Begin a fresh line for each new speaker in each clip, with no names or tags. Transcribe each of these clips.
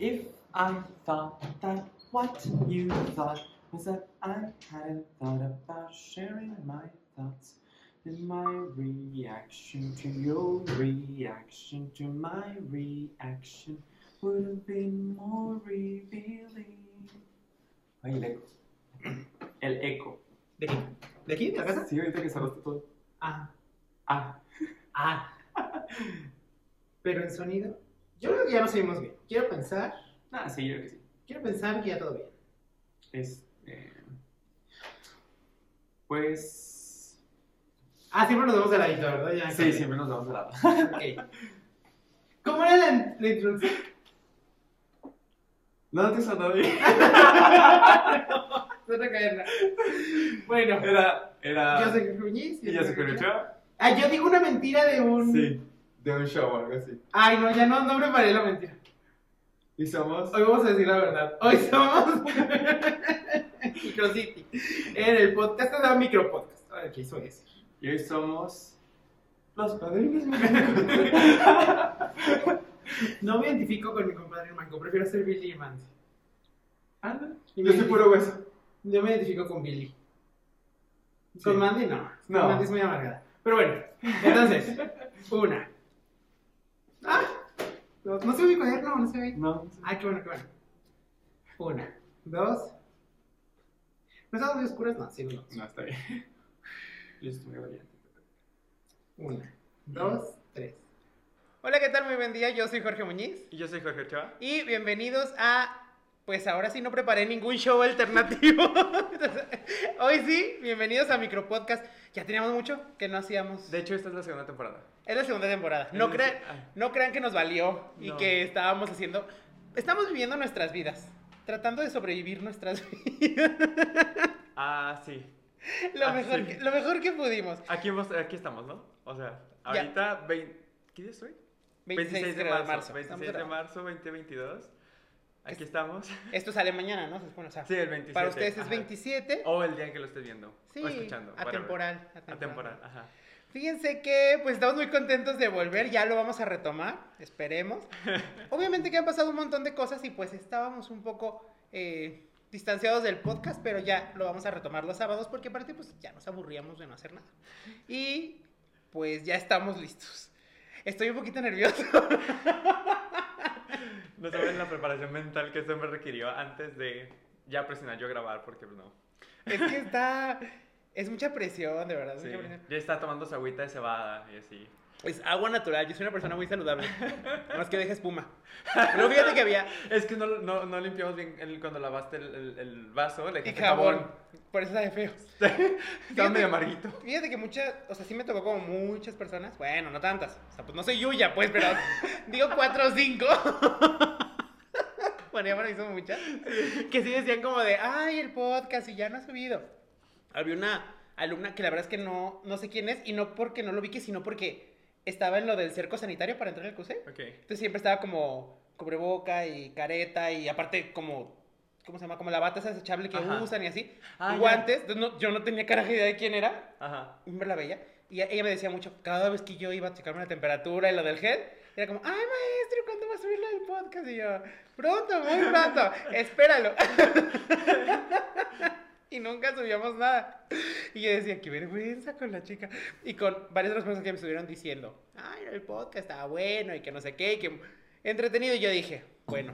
If I thought that what you thought was that I hadn't thought about sharing my thoughts then my reaction to your reaction to my reaction would have been more revealing. Ay, el eco. El eco.
¿De aquí? ¿De aquí? ¿De la casa?
Sí, ahorita que cerraste todo.
Ah.
Ah,
Ah. Pero en sonido. Yo creo que ya nos oímos bien. Quiero pensar.
nada, sí, yo creo que sí.
Quiero pensar que ya todo bien.
Es, eh, pues.
Ah, siempre nos vemos de ladito, ¿verdad? Ya,
Sí, siempre nos damos de lado.
Ok. ¿Cómo era la, la introducción?
No te sonó bien.
No te caerla. Bueno,
Era. Era.
yo soy Jorge Muñiz.
¿Y ya se
Jorge
escuchó?
Ah, yo digo una mentira de un.
Sí. De un show o algo así.
Ay, no, ya no, no preparé la mentira.
Y somos.
Hoy vamos a decir la verdad. Hoy somos Microcity. En el podcast llama Micropodcast. Ahora, ¿qué hizo eso?
Y hoy somos. Los padrinos
No me identifico con mi compadre Manco, prefiero ser Billy y Mandy.
Anda.
Y
Yo soy puro hueso.
Yo me identifico con Billy.
Sí.
Con Mandy no.
No.
Con Mandy es muy amargada. Pero bueno, entonces, una. No, no se ve mi cuaderno, no se ve.
No.
Ay, qué bueno, qué bueno. Una, dos. ¿No estamos muy oscuras? No, sí, no.
No, está bien. Yo estoy muy valiente.
Una, dos, tres. Hola, ¿qué tal? Muy buen día. Yo soy Jorge Muñiz.
Y yo soy Jorge Ochoa.
Y bienvenidos a. Pues ahora sí no preparé ningún show alternativo. Entonces, Hoy sí, bienvenidos a Micropodcast. Ya teníamos mucho que no hacíamos.
De hecho, esta es la segunda temporada.
Es la segunda temporada. No,
Es
crean,
decir, ah.
no crean que nos valió y
No.
que estábamos haciendo. Estamos viviendo nuestras vidas. Tratando de sobrevivir nuestras vidas.
Ah, sí.
lo,
Ah,
mejor
sí.
que, lo mejor que pudimos.
Aquí, hemos- aquí estamos, ¿no? O sea, ahorita. ¿Qué día estoy?
26,
de marzo.
Estamos
26 de marzo 2022. Aquí estamos.
Esto sale mañana, ¿no? O sea,
Sí, el 27.
para ustedes es
ajá.
27.
O el día en que lo estés viendo.
Sí,
o escuchando.
atemporal, atemporal.
Atemporal, ajá.
Fíjense que pues estamos muy contentos de volver, ya lo vamos a retomar, esperemos. Obviamente que han pasado un montón de cosas y pues estábamos un poco eh, distanciados del podcast, pero ya lo vamos a retomar los sábados porque aparte pues ya nos aburríamos de no hacer nada. Y pues ya estamos listos. Estoy un poquito nervioso.
No saben la preparación mental que esto me requirió antes de ya presionar yo a grabar, porque no.
es que está... Es mucha presión, de verdad. es
Sí,
mucha presión.
ya está tomando su agüita de cebada y así.
Es agua natural, yo soy una persona muy saludable. Más que deja espuma. Pero fíjate que había...
Es que no, no, no limpiamos bien el- cuando lavaste el, el- el vaso, le
Y jabón. Por eso sabe feo.
Estaba medio amarguito.
Fíjate que muchas, o sea, sí me tocó como muchas personas. Bueno, no tantas. O sea, pues no soy Yuya, pues, pero digo cuatro o cinco. bueno, ya me lo hizo muchas. Que sí decían como de, ay, el podcast y ya no ha subido. Había una alumna que la verdad es que no, no sé quién es y no porque no lo vi, que sino porque estaba en lo del cerco sanitario para entrar al CUSE.
Ok.
Entonces siempre estaba como cubreboca y careta y aparte como, ¿cómo se llama? Como la bata esa desechable que
Ajá.
usan y así.
Ah,
guantes. Entonces no- yo no tenía caraja idea de quién era.
Ajá.
La veía. Y ella me decía mucho, cada vez que yo iba a checarme la temperatura y lo del gel, era como, ay maestro, ¿cuándo va a subir del podcast? Y yo, pronto, muy pronto, espéralo. y nunca subíamos nada. Y yo decía, qué vergüenza con la chica. Y con varias otras personas que me estuvieron diciendo, ay, el podcast estaba bueno y que no sé qué, y que entretenido. Y yo dije, bueno,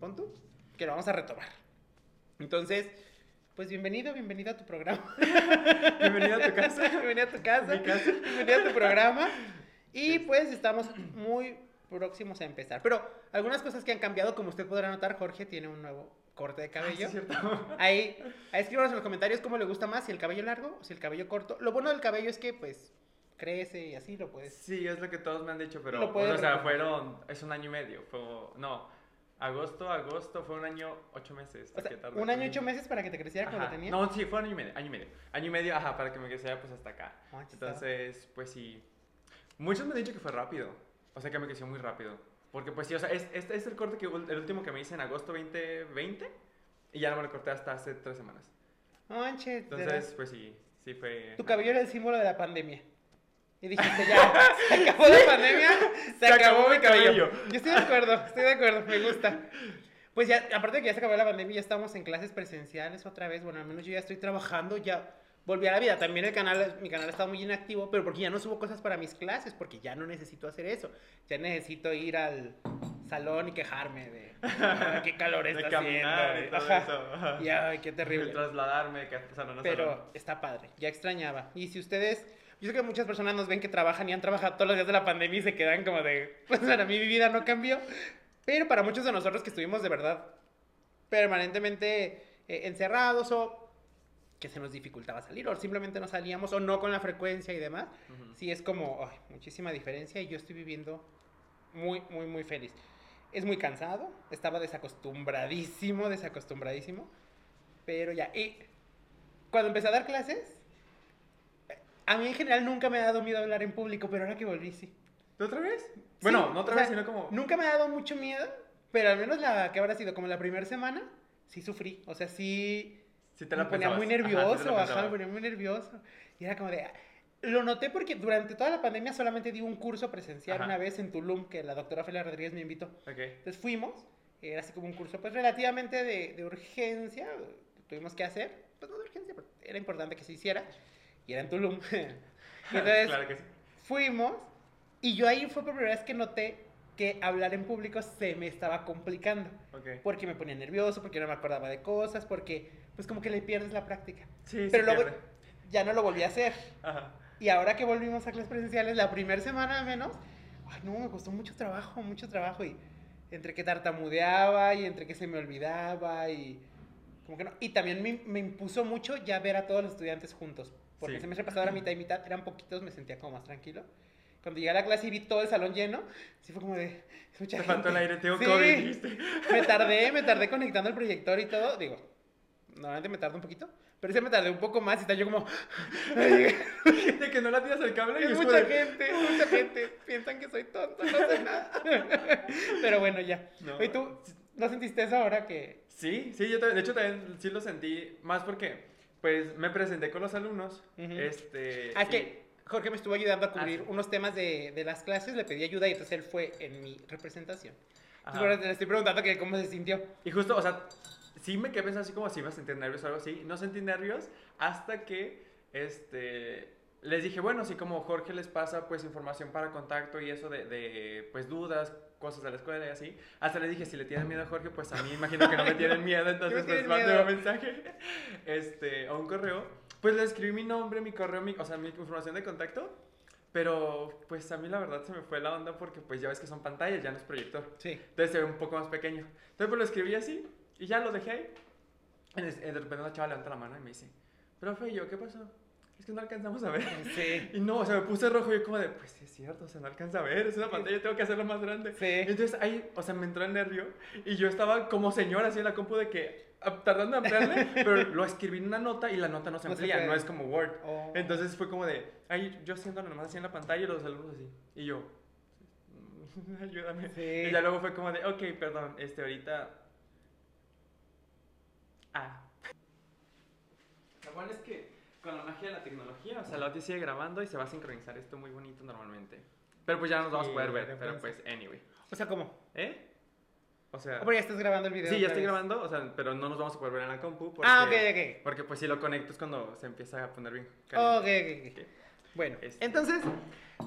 pon tú, que lo vamos a retomar. Entonces, pues bienvenido, bienvenido a tu programa.
Bienvenido a tu casa.
Bienvenido a tu casa.
Casa.
Bienvenido a tu programa. Y pues estamos muy próximos a empezar. Pero algunas cosas que han cambiado, como usted podrá notar, Jorge tiene un nuevo corte de
Ah, sí,
cabello.
es cierto.
Ahí, ahí escríbanos en los comentarios cómo le gusta más, si el cabello largo o si el cabello corto. Lo bueno del cabello es que pues crece y así lo puedes.
Sí, es lo que todos me han dicho, pero
Lo puedes
o sea, fueron, es un año y medio, fue, no, agosto, agosto, fue un año, ocho meses.
O sea,
que tardó
un año ocho meses para que te creciera
Ajá.
lo tenía.
No, sí, fue un año y medio, año y medio, año y medio, ajá, para que me creciera pues hasta acá.
Ah, chistado.
Entonces, pues sí, muchos me han dicho que fue rápido, o sea, que me creció muy rápido, porque pues sí, o sea, es, este es el corte que, el último que me hice en agosto 2020, y ya no me lo corté hasta hace tres semanas.
No manches, de
Entonces, pues sí, sí fue...
tu cabello era el símbolo de la pandemia. Y dijiste, ya, se acabó la pandemia, se, acabó, mi cabello. Yo estoy de acuerdo, estoy de acuerdo, me gusta. Pues ya, aparte de que ya se acabó la pandemia, ya estamos en clases presenciales otra vez. Bueno, al menos yo ya estoy trabajando, ya volví a la vida. También el canal, mi canal estaba muy inactivo, pero porque ya no subo cosas para mis clases, porque ya no necesito hacer eso. Ya necesito ir al salón y quejarme de "Ah, qué calor está
de caminar
haciendo.
y todo
Ajá.
eso.
Y ay, qué
De
terrible.
trasladarme, que salón a salón.
Pero está padre, ya extrañaba. Y si ustedes, yo sé que muchas personas nos ven que trabajan y han trabajado todos los días de la pandemia y se quedan como de, pues para mí mi vida no cambió. Pero para muchos de nosotros que estuvimos de verdad permanentemente eh, encerrados o que se nos dificultaba salir o simplemente no salíamos o no con la frecuencia y demás,
Ujú.
sí es como ay, muchísima diferencia y yo estoy viviendo muy, muy, muy feliz. Es muy cansado, estaba desacostumbradísimo, desacostumbradísimo, pero ya. Y cuando empecé a dar clases, a mí en general nunca me ha dado miedo hablar en público, pero ahora que volví, sí.
¿De otra vez? Bueno,
Sí,
no otra
o sea,
vez, sino como.
Nunca me ha dado mucho miedo, pero al menos la que habrá sido como la primera semana, sí sufrí. O sea, sí
Si te
me
la
ponía muy
pensabas. Ajá, sí
nervioso, ajá,
pensabas.
me ponía muy nervioso. Y era como de... Lo noté porque durante toda la pandemia solamente di un curso presencial
Ajá.
una vez en Tulum, que la doctora Fela Rodríguez me invitó.
Ok.
Entonces fuimos, era así como un curso pues relativamente de, de urgencia, tuvimos que hacer, pues no de urgencia, pero era importante que se hiciera, y era en Tulum. Y entonces
claro que sí.
fuimos, y yo ahí fue por primera vez que noté que hablar en público se me estaba complicando,
Ok.
porque me ponía nervioso, porque no me acordaba de cosas, porque pues como que le pierdes la práctica.
Sí,
Pero luego
pierde.
ya no lo volví a hacer.
Ajá.
Y ahora que volvimos a clases presenciales, la primera semana al menos, ay, no, me costó mucho trabajo, mucho trabajo. Y entre que tartamudeaba y entre que se me olvidaba y como que no. Y también me, me impuso mucho ya ver a todos los estudiantes juntos. Porque
Sí.
el semestre pasado era mitad y mitad, eran poquitos, me sentía como más tranquilo. Cuando llegué a la clase y vi todo el salón lleno, sí fue como de... mucha
Te faltó el aire, tengo
Sí.
COVID, dijiste.
Me tardé, me tardé conectando el proyector y todo. Digo, normalmente me tarda un poquito, pero ese me tardé un poco más y está yo como...
De que no la tiras al cable y
Es mucha
de-
gente, mucha gente. Piensan que soy tonto, no sé nada. Pero bueno, ya.
No.
¿Y tú no sentiste eso ahora que.?
Sí, sí, yo también, de hecho también sí lo sentí más porque pues me presenté con los alumnos,
Ujú.
este...
Ah, es
y-
que Jorge me estuvo ayudando a cubrir
Ah, sí.
unos temas de, de las clases, le pedí ayuda y entonces él fue en mi representación. Entonces, ahora le estoy preguntando que cómo se sintió.
Y justo, o sea, sí me quedé pensando así como si iba a sentir nervios o algo así. No sentí nervios hasta que, este, les dije, bueno, si como Jorge les pasa, pues, información para contacto y eso de, de, pues, dudas, cosas de la escuela y así. Hasta les dije, si le tienen miedo a Jorge, pues, a mí imagino que no me tienen miedo, entonces, pues,
miedo?
un mensaje, este, a un correo. Pues, le escribí mi nombre, mi correo, mi, o sea, mi información de contacto. Pero, pues, a mí la verdad se me fue la onda porque, pues, ya ves que son pantallas, ya no es proyector.
Sí.
Entonces se ve un poco más pequeño. Entonces pues lo escribí así y ya lo dejé ahí. Y de repente una chava levanta la mano y me dice, profe, ¿y yo qué pasó? Es que no alcanzamos a ver.
Sí.
Y no, o sea, me puse rojo y yo como de, pues sí es cierto, o sea, no alcanza a ver, es una pantalla, tengo que hacerlo más grande.
Sí.
Entonces ahí, o sea, me entró el nervio y yo estaba como señor así en la compu de que, ah, tardando en ampliarle, pero lo escribí en una nota y la nota no se
No se
amplía, no, es como Word.
Oh.
Entonces fue como de, ahí yo haciéndolo nomás así en la pantalla y los alumnos así. Y yo, ayúdame.
Sí.
Y ya luego fue como de, ok, perdón, este, ahorita... Ah. Lo bueno es que con la magia de la tecnología, o sea, la OTI sigue grabando y se va a sincronizar esto muy bonito normalmente. Pero pues ya no nos vamos a poder ver, pero pues, anyway.
O sea, ¿cómo?
¿Eh? O sea...
Ah, pero ya estás grabando el video.
Sí, ya estoy
vez.
grabando, o sea, pero no nos vamos a poder ver en la compu porque...
Ah, ok, ok.
Porque pues si lo conecto es cuando se empieza a poner bien
Ok,
caliente.
ok, ok. Bueno,
Este.
entonces,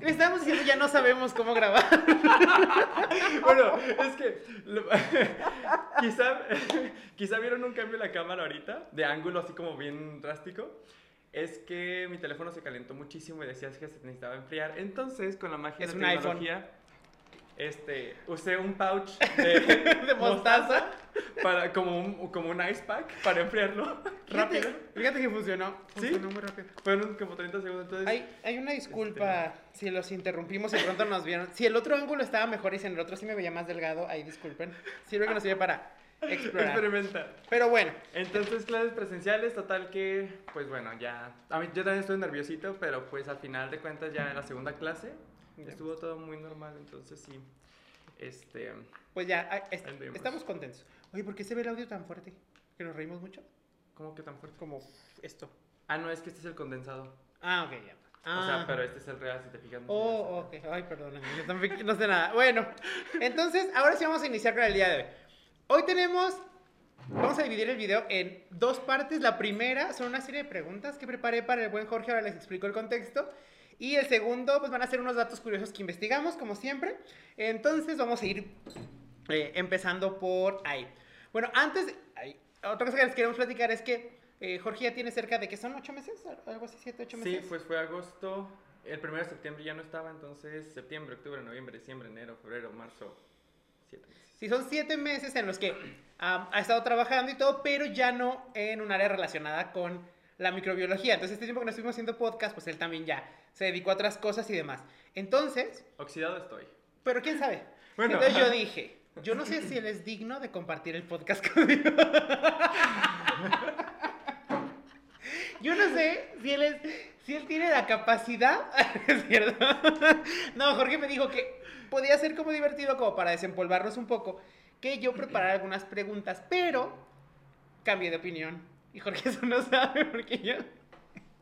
le estábamos diciendo ya no sabemos cómo grabar.
Bueno, es que lo- quizá, quizá vieron un cambio en la cámara ahorita, de ángulo así como bien drástico. Es que mi teléfono se calentó muchísimo y decías que se necesitaba enfriar. Entonces, con la magia
Es
de la
iPhone.
tecnología, este, usé un pouch de,
De mostaza.
para, como, un, como un ice pack para enfriarlo rápido.
Fíjate, fíjate que funcionó.
¿Sí?
Funcionó muy rápido.
Fueron como 30 segundos. Entonces,
Hay, hay una disculpa si los interrumpimos y pronto nos vieron. Si el otro ángulo estaba mejor y si en el otro sí me veía más delgado, ahí disculpen. Sirve que nos sirve para explorar.
experimenta.
Pero bueno,
Entonces, clases presenciales, total que, pues bueno, ya. A mí, yo también estoy nerviosito, pero pues al final de cuentas, ya en la segunda clase estuvo todo muy normal. Entonces, sí. Este.
pues ya, ah, est- estamos contentos. Oye, ¿por qué se ve el audio tan fuerte? ¿Que nos reímos mucho?
¿Cómo que tan fuerte?
Como esto.
Ah, no, es que este es el condensado.
Ah, ok, ya.
O
Ah.
sea, pero este es el real, si te fijas. no
Oh, ok. Ay, perdóname, yo también no sé nada. Bueno, entonces, ahora sí vamos a iniciar con el día de hoy. Hoy tenemos, vamos a dividir el video en dos partes. La primera son una serie de preguntas que preparé para el buen Jorge, ahora les explico el contexto. Y el segundo, pues van a ser unos datos curiosos que investigamos, como siempre. Entonces, vamos a ir eh, empezando por ahí. Bueno, antes, otra cosa que les queremos platicar es que eh, Jorge ya tiene cerca de, que son? ¿Ocho meses? ¿Algo así? ¿Siete, ocho meses?
Sí, pues fue agosto. El primero de septiembre ya no estaba, entonces septiembre, octubre, noviembre, diciembre, enero, febrero, marzo. Siete meses.
Sí, son siete meses en los que am, ha estado trabajando y todo, pero ya no en un área relacionada con la microbiología. Entonces, este tiempo que no estuvimos haciendo podcast, pues él también ya se dedicó a otras cosas y demás. Entonces,
Oxidado estoy.
pero quién sabe.
Bueno.
Entonces yo dije, yo no sé si él es digno de compartir el podcast conmigo. Yo no sé si él es, si él tiene la capacidad, es cierto. No, Jorge me dijo que podía ser como divertido como para desempolvarnos un poco, que yo preparara algunas preguntas, pero cambié de opinión. Y Jorge eso no sabe porque yo.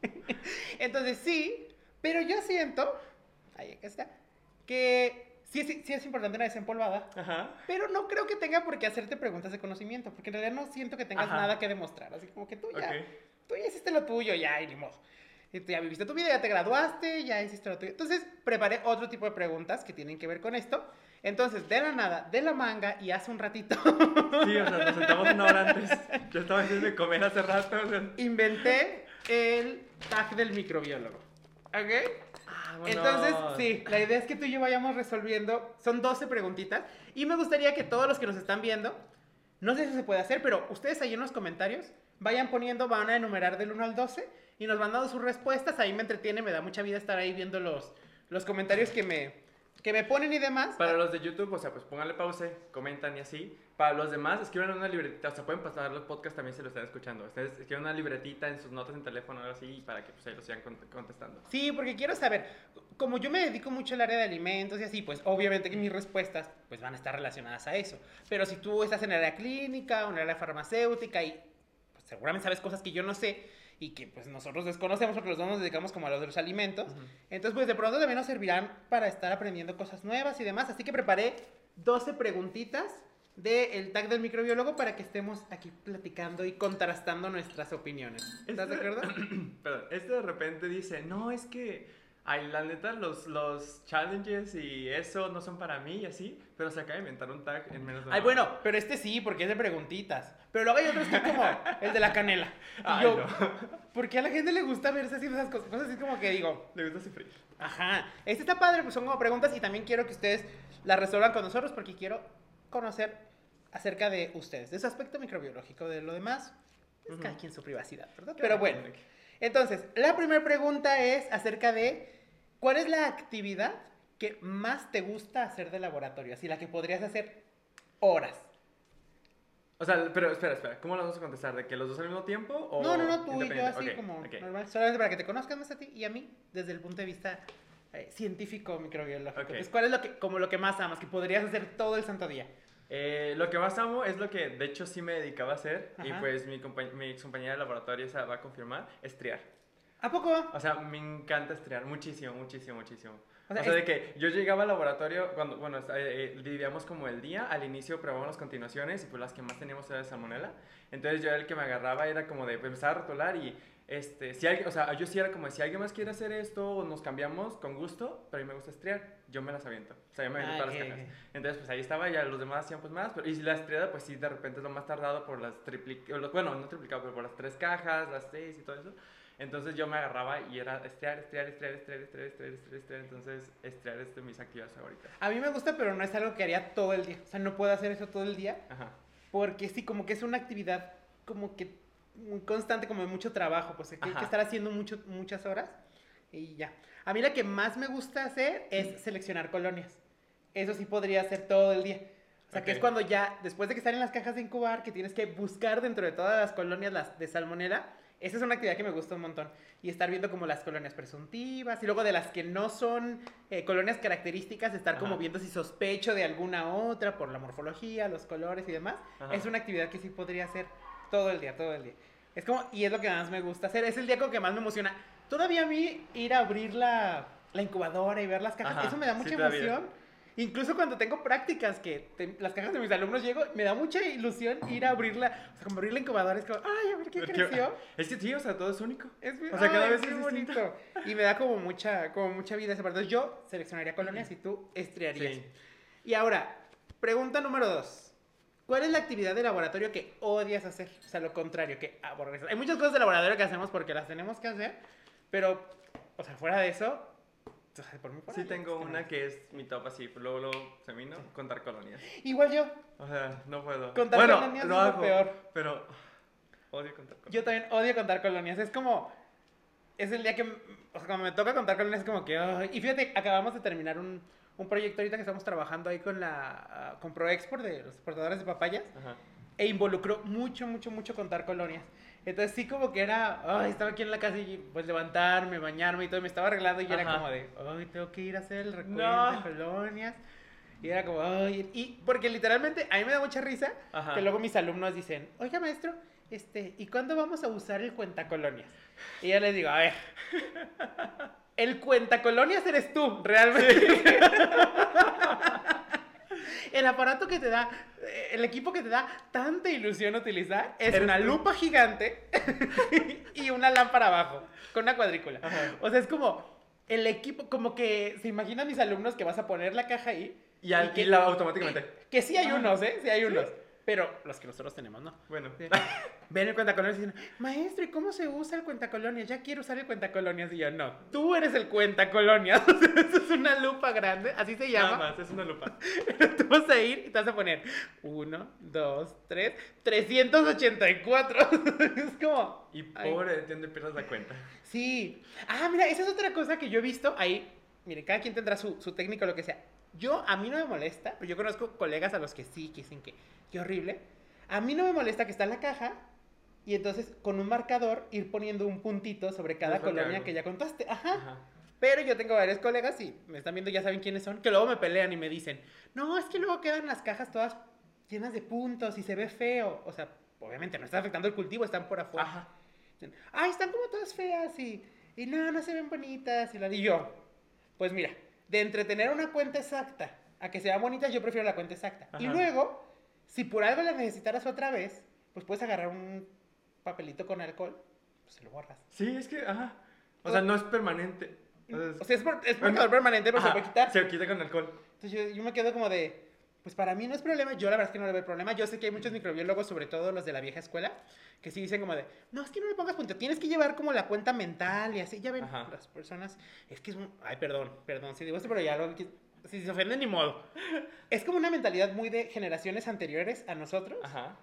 Entonces sí, pero yo siento, ahí acá está, que sí es, sí es importante una desempolvada.
Ajá.
Pero no creo que tenga por qué hacerte preguntas de conocimiento, porque en realidad no siento que tengas
Ajá.
nada que demostrar. Así como que tú ya, tú ya hiciste lo tuyo, ya, y ni modo. Ya viviste tu vida, ya te graduaste, ya hiciste lo tuyo. Entonces, preparé otro tipo de preguntas que tienen que ver con esto. Entonces, de la nada, de la manga, y hace un ratito,
Sí, o sea, nos sentamos una hora antes. Yo estaba haciendo de comer hace rato. o sea.
inventé el tag del microbiólogo. ¿Ok? Entonces, sí, la idea es que tú y yo vayamos resolviendo. Son 12 preguntitas. Y me gustaría que todos los que nos están viendo, no sé si se puede hacer, pero ustedes ahí en los comentarios vayan poniendo, van a enumerar del 1 al 12 y nos van dando sus respuestas. Ahí me entretiene, me da mucha vida estar ahí viendo los, los comentarios que me, que me ponen y demás.
Para los de YouTube, o sea, pues pónganle pause, comentan y así. Para los demás, escriban una libretita, o sea, pueden pasar los podcasts también si lo están escuchando. Ustedes escriban una libretita en sus notas en teléfono o así para que pues ahí lo sigan cont- contestando.
Sí, porque quiero saber, como yo me dedico mucho al área de alimentos y así, pues obviamente que mis respuestas pues van a estar relacionadas a eso. Pero si tú estás en el área clínica o en el área farmacéutica y pues, seguramente sabes cosas que yo no sé y que pues nosotros desconocemos porque los dos nos dedicamos como a los de los alimentos, entonces pues de pronto también nos servirán para estar aprendiendo cosas nuevas y demás. Así que preparé 12 preguntitas del tag del microbiólogo para que estemos aquí platicando y contrastando nuestras opiniones. ¿Estás de
Este-
acuerdo?
Perdón, este de repente dice, no, es que, ay, la neta, los, los challenges y eso no son para mí y así, pero se acaba de inventar un tag en menos de
Ay, bueno, pero este sí, porque es de preguntitas. Pero luego hay otros que como el de la canela. Y
Ay,
yo,
no.
¿por qué a la gente le gusta verse haciendo esas cosas? Cosas así como que digo,
Le gusta sufrir.
ajá, este está padre, pues son como preguntas y también quiero que ustedes las resuelvan con nosotros porque quiero conocer acerca de ustedes, de su aspecto microbiológico, de lo demás, pues
Ujú.
cada quien su privacidad, ¿verdad?
Claro,
Pero bueno, entonces, la primera pregunta es acerca de cuál es la actividad que más te gusta hacer de laboratorio, así la que podrías hacer horas.
O sea, pero espera, espera, ¿cómo lo vamos a contestar? ¿De que los dos al mismo tiempo? O
No, no, no, tú y yo así
Ok,
como
ok.
normal. Solamente para que te conozcan más a ti y a mí desde el punto de vista eh, científico microbiológico.
Ok.
Entonces, ¿cuál es lo que, como lo que más amas, que podrías hacer todo el santo día?
Eh, lo que más amo es lo que de hecho sí me dedicaba a hacer y
Ajá.
pues mi, mi ex compañera de laboratorio esa va a confirmar, es triar.
¿A poco?
O sea, me encanta estriar muchísimo, muchísimo, muchísimo.
O
O
sea,
sea, de
es-
que yo llegaba al laboratorio cuando, bueno, eh, eh, dividíamos como el día, al inicio probábamos las continuaciones y pues las que más teníamos era de salmonela. Entonces yo era el que me agarraba, era como de pues, empezar a rotular y, este, si alguien, o sea, yo sí era como, si alguien más quiere hacer esto o nos cambiamos, con gusto, pero a mí me gusta estriar, yo me las aviento. O sea, yo me aviento
Ah,
todas
ok,
las cajas.
ok.
Entonces, pues ahí estaba, ya los demás hacían pues más, pero y si la estriada, pues sí, de repente es lo más tardado por las triplicadas, bueno, no triplicado, pero por las tres cajas, las seis y todo eso. Entonces yo me agarraba y era estriar, estriar, estriar, estriar, estriar, estriar, estriar, estriar. Entonces, estriar es de mis actividades favoritas.
A mí me gusta, pero no es algo que haría todo el día. O sea, no puedo hacer eso todo el día
Ajá.
porque sí, como que es una actividad como que muy constante, como de mucho trabajo. Pues hay que estar haciendo mucho, muchas horas y ya. A mí la que más me gusta hacer es seleccionar colonias. Eso sí podría hacer todo el día. O sea, que es cuando ya, después de que están en las cajas de incubar, que tienes que buscar dentro de todas las colonias las de salmonela, esa es una actividad que me gusta un montón. Y estar viendo como las colonias presuntivas, y luego de las que no son eh, colonias características, estar como
Ajá.
viendo si sospecho de alguna otra por la morfología, los colores y demás.
Ajá.
Es una actividad que sí podría hacer todo el día, todo el día. Es como, y es lo que más me gusta hacer. Es el día como que más me emociona. Todavía a mí ir a abrir la, la incubadora y ver las cajas,
Ajá,
eso me da mucha emoción. Incluso cuando tengo prácticas que te- las cajas de mis alumnos llego, me da mucha ilusión ir a abrirla, o sea, como abrir la incubadora, es como, ay, a ver qué creció.
Es que sí, o sea, todo es único.
Es,
O sea, cada
ay,
vez
qué
es distinto.
bonito. Y me da como mucha, como mucha vida esa parte. Yo seleccionaría colonias y tú estriarías.
Sí.
Y ahora, pregunta número dos. ¿Cuál es la actividad de laboratorio que odias hacer? O sea, lo contrario, que aborreces. Hay muchas cosas de laboratorio que hacemos porque las tenemos que hacer, pero, o sea, fuera de eso, por mí
Sí tengo una que es mi top así, luego, luego se vino, contar colonias.
Igual yo,
O sea, no puedo.
Contar
bueno,
colonias
lo
es lo
hago,
peor.
pero odio contar colonias.
yo también odio contar colonias. Es como, es el día que, o sea, cuando me toca contar colonias es como que, ay. y fíjate, acabamos de terminar un, un proyecto ahorita que estamos trabajando ahí con la, ah, con ProExport de los exportadores de papayas.
Ajá.
e involucró mucho, mucho, mucho contar colonias. Entonces sí como que era, ay, estaba aquí en la casa y pues levantarme, bañarme y todo, me estaba arreglando y era como de, ay, tengo que ir a hacer el recuento
No.
de colonias. Y era como, ay, y porque literalmente a mí me da mucha risa
Ajá.
que luego mis alumnos dicen, oiga maestro, este, ¿y cuándo vamos a usar el cuentacolonias? Y yo les digo, a ver, el cuentacolonias eres tú, realmente. El aparato que te da, eh, el equipo que te da tanta ilusión utilizar es una lupa gigante y una lámpara abajo, con una cuadrícula.
Ajá.
O sea, es como el equipo, como que se imaginan mis alumnos que vas a poner la caja ahí.
Y, al,
que-
y la, automáticamente.
Que sí hay unos, ¿eh? Sí hay unos. Pero los que nosotros tenemos, no.
Bueno.
Sí. Ven el cuentacolonias y dicen, maestro, ¿y cómo se usa el cuentacolonias? Ya quiero usar el cuentacolonias. Y yo, no, tú eres el cuentacolonias. O eso es una lupa grande, así se
Nada
llama.
más, es una lupa.
Tú vas a ir y te vas a poner 1, 2, 3, 384. es como.
Y pobre, entiendo y pierdas la cuenta.
Sí. Ah, mira, esa es otra cosa que yo he visto ahí. Miren, cada quien tendrá su, su técnico, lo que sea. Yo, a mí no me molesta, pero yo conozco colegas a los que sí, que dicen que qué horrible. A mí no me molesta que está en la caja y entonces con un marcador ir poniendo un puntito sobre cada
que
colonia que ya contaste. Ajá.
Ajá.
Pero yo tengo varios colegas y me están viendo, ya saben quiénes son, que luego me pelean y me dicen, no, es que luego quedan las cajas todas llenas de puntos y se ve feo. O sea, obviamente no está afectando el cultivo, están por afuera.
Ajá.
Ay, están como todas feas y, y no, no se ven bonitas. Y, la, y yo, pues mira, de entretener una cuenta exacta a que sean bonitas, yo prefiero la cuenta exacta. Y luego, si por algo la necesitaras otra vez, pues puedes agarrar un papelito con alcohol, pues se lo borras.
Sí, es que, ajá. O sea, no es permanente. Entonces,
O sea, es, por, es
Bueno,
marcador permanente, pero se puede quitar.
Se quita con alcohol.
Entonces yo, yo me quedo como de, pues para mí no es problema, yo la verdad es que no le veo problema, yo sé que hay muchos microbiólogos, sobre todo los de la vieja escuela, que sí dicen como de, no, es que no le pongas punto, tienes que llevar como la cuenta mental y así, ya ven,
Ajá.
las personas, es que es un, ay, perdón, perdón, si digo esto, pero ya lo, si se ofenden ni modo. Es como una mentalidad muy de generaciones anteriores a nosotros,
Ajá.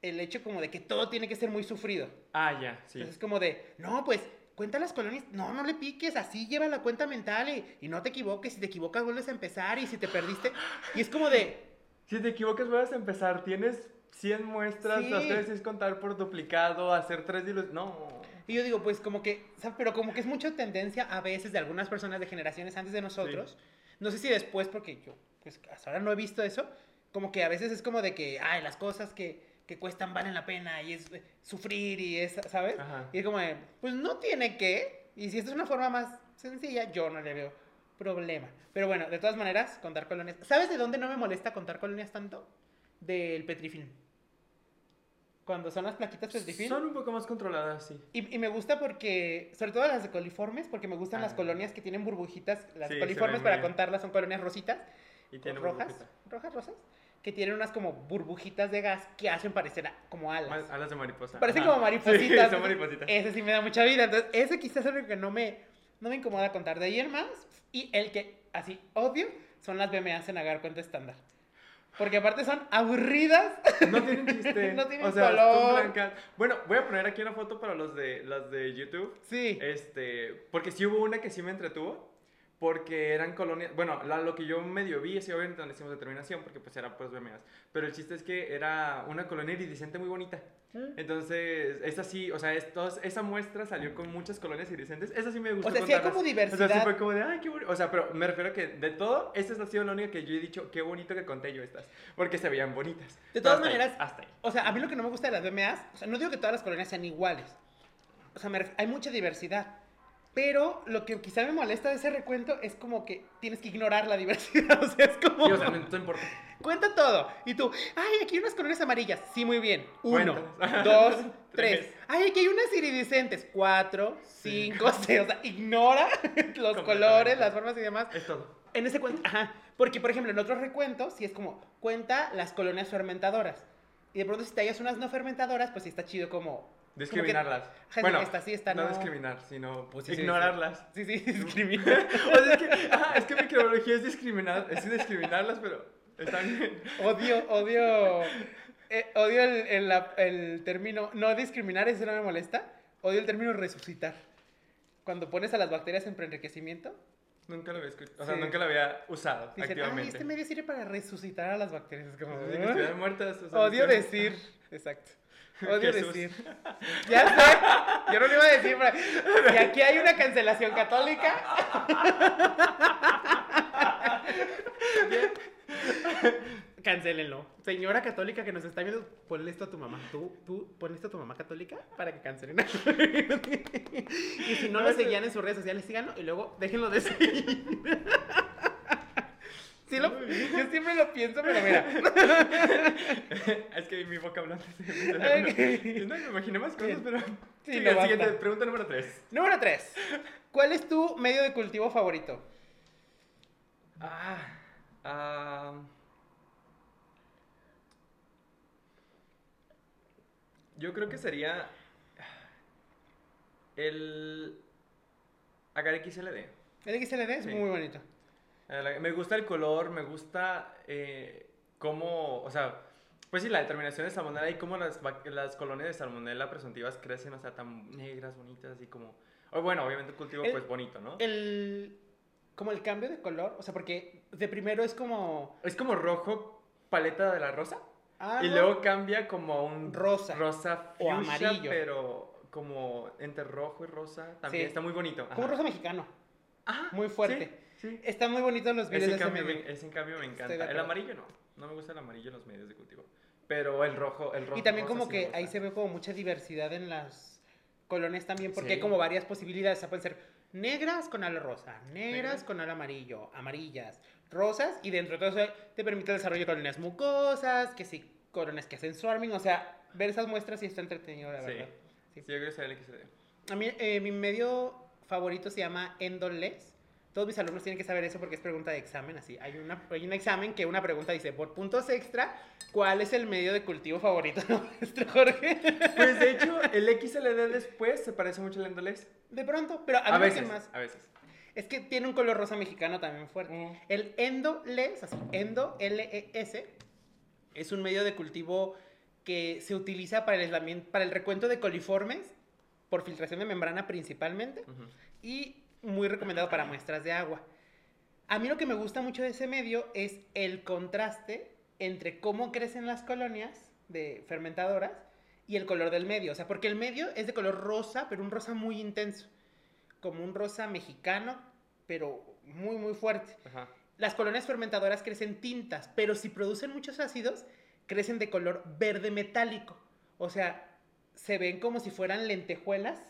el hecho como de que todo tiene que ser muy sufrido.
Ah, ya, sí.
Entonces es como de, no, pues cuenta las colonias, no, no le piques, así lleva la cuenta mental y, y no te equivoques, si te equivocas vuelves a empezar y si te perdiste, y es como de,
Si te equivocas, vuelves a empezar. Tienes 100 muestras,
Sí.
las tienes que contar por duplicado, hacer tres dilos. No.
y yo digo, pues como que, pero como que es mucha tendencia a veces de algunas personas de generaciones antes de nosotros, no sé si después, porque yo, pues hasta ahora no he visto eso, como que a veces es como de que, ay, las cosas que, que cuestan valen la pena y es eh, sufrir y es, ¿sabes?
Ajá.
Y es como de, pues no tiene que. Y si esta es una forma más sencilla, yo no le veo problema. Pero bueno, de todas maneras, contar colonias. ¿Sabes de dónde no me molesta contar colonias tanto? Del Petrifilm. Cuando son las plaquitas Petrifilm.
Son un poco más controladas, sí.
Y, y me gusta porque, sobre todo las de coliformes, porque me gustan las
Ah.
colonias que tienen burbujitas. Las
Sí,
coliformes, para contarlas, son colonias rositas.
Y tiene
rojas,
burbujita.
rojas, rosas. Que tienen unas como burbujitas de gas que hacen parecer como alas.
Alas de mariposa.
Parecen
Ajá.
como maripositas.
Sí, son maripositas.
Ese sí me da mucha vida. Entonces, ese quizás es algo que no me, no me incomoda contar. De ahí en más, y el que así odio, son las BMAs en agar cuenta estándar. Porque aparte son aburridas.
No tienen chiste.
No tienen
o sea,
color.
Bueno, voy a poner aquí una foto para los de las de YouTube.
Sí.
Este, porque sí hubo una que sí me entretuvo. Porque eran colonias. Bueno, la- lo que yo medio vi es obviamente donde hicimos determinación, porque pues era pues BMAs. Pero el chiste es que era una colonia iridiscente muy bonita. Entonces, esa sí, o sea, estos, esa muestra salió con muchas colonias iridiscentes. Esa sí me gustó.
O sea, sí hay como
O
diversidad.
sea, sí fue como de, ay, qué bonito. O sea, pero me refiero a que de todo, esta ha sido la única que yo he dicho, qué bonito que conté yo estas. Porque se veían bonitas.
De todas
hasta ahí,
maneras,
hasta ahí.
O sea, a mí lo que no me gusta de las BMAs, o sea, no digo que todas las colonias sean iguales. O sea, me hay mucha diversidad. Pero lo que quizá me molesta de ese recuento es como que tienes que ignorar la diversidad. O sea, es como.
Sea, no, no importa.
Cuenta todo. Y tú, ay, aquí hay unas colonias amarillas. Sí, muy bien. Uno, dos, tres.
Tres.
Ay, aquí hay unas iridiscentes. Cuatro, cinco, seis. O sea, ignora los colores, las formas y demás.
Es todo.
En ese cuento, ajá. Porque, por ejemplo, en otros recuentos, sí es como, cuenta las colonias fermentadoras. Y de pronto, si te hallas unas no fermentadoras, pues sí está chido como.
Discriminarlas.
Ajá,
bueno,
esta sí, esta
no
no.
discriminar, sino
Pues sí, sí,
ignorarlas.
Sí, sí, discrimina.
o sea, es que, ajá, es que microbiología es discriminar, es discriminarlas, pero está bien.
Odio, odio. eh, odio el, el- el término. No discriminar, eso no me molesta. Odio el término resucitar. Cuando pones a las bacterias en preenriquecimiento,
Nunca lo había escuchado, o sea,
Sí.
nunca lo había usado
dicen, ay,
activamente.
este medio sirve para resucitar a las bacterias. Es como,
Así que
"Ah".
estuvieran muertas. o sea,
Odio
sí.
decir. Exacto. Odio
Jesús.
decir. Ya sé. Yo no lo iba a decir. pero- Si aquí hay una cancelación católica. Cancélenlo. Señora católica que nos está viendo, ponle esto a tu mamá. Tú, tú, ponle esto a tu mamá católica para que cancelen. y si no lo seguían en sus redes sociales, síganlo y luego déjenlo de seguir. Sí lo- yo siempre lo pienso, pero mira.
es que mi boca hablando.
Ok.
no, me imaginé más cosas, pero.
Sí,
Sí,
no
siguiente, pregunta número 3.
Número 3. ¿Cuál es tu medio de cultivo favorito?
Ah, ah, yo creo que sería el Agar XLD.
El XLD es
Sí.
muy bonito.
Eh, Me gusta el color, me gusta eh, cómo, o sea, pues sí, la determinación de salmonela y cómo las, las colonias de salmonela presuntivas crecen, o sea, tan negras, bonitas, así como... o bueno, obviamente el cultivo
El-
pues bonito, ¿no?
El. Como el cambio de color. O sea, porque de primero es como.
Es como rojo, paleta de la rosa.
Ah,
Y
no.
luego cambia como a un
Rosa.
rosa
O
fuchsia,
amarillo.
pero como entre rojo y rosa. También
Sí.
está muy bonito.
Como un rosa mexicano.
Ajá,
muy fuerte.
Sí, sí.
Están muy bonitos los videos
Ese,
de
cambio, me, ese en cambio me encanta. El amarillo no. No me gusta el amarillo en los medios de cultivo. Pero el rojo, el rojo.
Y también como
sí
que ahí se ve como mucha diversidad en las colonias también, porque
Sí.
hay como varias posibilidades. O sea, pueden ser negras con ala rosa, negras
Negras.
con ala amarillo, amarillas, rosas, y dentro de todo eso te permite el desarrollo de colonias mucosas, que sí, colonias que hacen swarming, o sea, ver esas muestras sí está entretenido, la
Sí.
verdad.
Sí, yo creo que el XD.
A mí, eh, mi medio favorito se llama Endoles. Todos mis alumnos tienen que saber eso porque es pregunta de examen, así. Hay, una, hay un examen que una pregunta dice, por puntos extra, ¿cuál es el medio de cultivo favorito nuestro Jorge?
Pues de hecho, el XLD después se parece mucho al Endoless.
De pronto, pero a, mí
veces,
más...
a veces.
Es que tiene un color rosa mexicano también fuerte.
Mm.
El Endoles, así, Endo, L-E-S, es un medio de cultivo que se utiliza para el, aislamiento- para el recuento de coliformes por filtración de membrana principalmente. Y muy recomendado para muestras de agua. A mí lo que me gusta mucho de ese medio es el contraste entre cómo crecen las colonias de fermentadoras y el color del medio. O sea, porque el medio es de color rosa, pero un rosa muy intenso. Como un rosa mexicano, pero muy, muy fuerte.
Ajá.
Las colonias fermentadoras crecen tintas, pero si producen muchos ácidos, crecen de color verde metálico. O sea, se ven como si fueran lentejuelas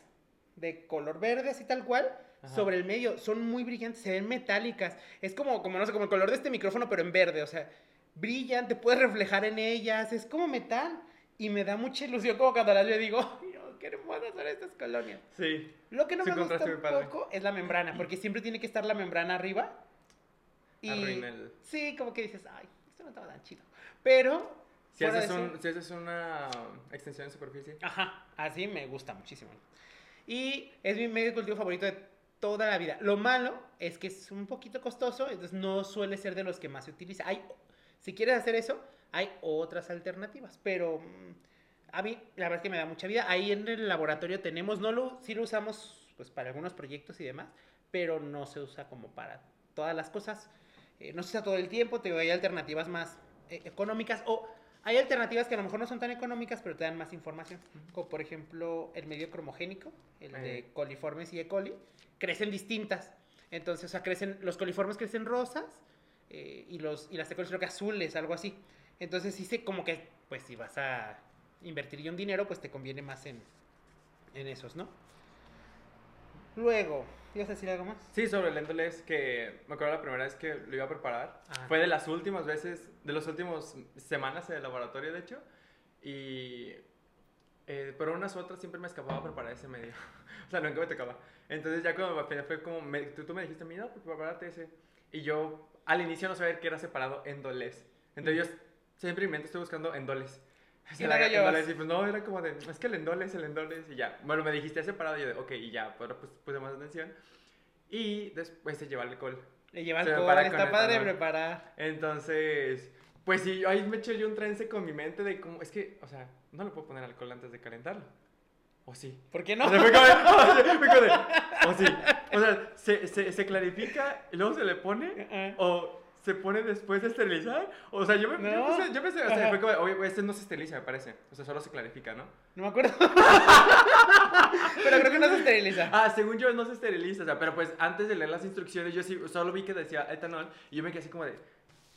de color verde, así tal cual,
Ajá.
sobre el medio. Son muy brillantes, se ven metálicas. Es como, como, no sé, como el color de este micrófono, pero en verde. O sea, brillan, te puedes reflejar en ellas. Es como metal. Y me da mucha ilusión como cuando las veo digo, "Ay, oh, qué hermosas son estas colonias.
Sí.
Lo que no me gusta un poco es la membrana, porque siempre tiene que estar la membrana arriba. Y
Arruina el-
sí, como que dices, ay, esto no estaba tan chido. Pero,
haces, un, si haces una extensión de superficie.
ajá, así me gusta muchísimo. Y es mi medio de cultivo favorito de toda la vida. Lo malo es que es un poquito costoso, entonces no suele ser de los que más se utiliza. Hay, si quieres hacer eso, hay otras alternativas, pero mm, a mí la verdad es que me da mucha vida. Ahí en el laboratorio tenemos, no lo, sí lo usamos pues para algunos proyectos y demás, pero no se usa como para todas las cosas. Eh, no se usa todo el tiempo, te digo, hay alternativas más eh, económicas o hay alternativas que a lo mejor no son tan económicas, pero te dan más información. Como por ejemplo el medio cromogénico, el de coliformes y E. coli, crecen distintas. Entonces, o sea, crecen, los coliformes crecen rosas eh, y, los, y las E. coli creo que azules, algo así. Entonces, sí sé como que, pues si vas a invertir ya un dinero, pues te conviene más en, en esos, ¿no? Luego, ¿ibas a decir algo más?
Sí, sobre el Endless, que me acuerdo la primera vez que lo iba a preparar.
Ah.
Fue de las últimas veces, de las últimas semanas en el laboratorio, de hecho. Y. Eh, pero unas u otras siempre me escapaba a preparar ese medio. o sea, nunca me tocaba. Entonces, ya cuando me fue como. me- tú, tú me dijiste, mira, pues prepárate ese. Y yo al inicio no sabía que era separado endoles. Entonces, yo siempre en mi mente estoy buscando endoles. O sea,
Y no lo llevas.
endoles, y pues no, era como de, es que el endoles, el endoles, y ya. Bueno, me dijiste separado, y yo de, ok, y ya, pero pues puse más atención. Y después se lleva alcohol.
Le lleva
Se
alcohol, está padre
etanol.
preparar.
Entonces, pues sí, ahí me eché yo un trance con mi mente de cómo, es que, o sea, no le puedo poner alcohol antes de calentarlo. ¿O sí?
¿Por qué no?
O sea, fue como de, o sí. O sea, se, se, se clarifica y luego se le pone,
Ajá.
o se pone después de esterilizar. O sea, yo me, yo
No.
yo pensé, o sea, fue como, oye, este no se esteriliza, me parece. O sea, solo se clarifica, ¿no?
No me acuerdo. Pero creo que no se esteriliza.
Ah, según yo no se esteriliza, o sea, pero pues antes de leer las instrucciones yo sí, solo vi que decía etanol y yo me quedé así como de,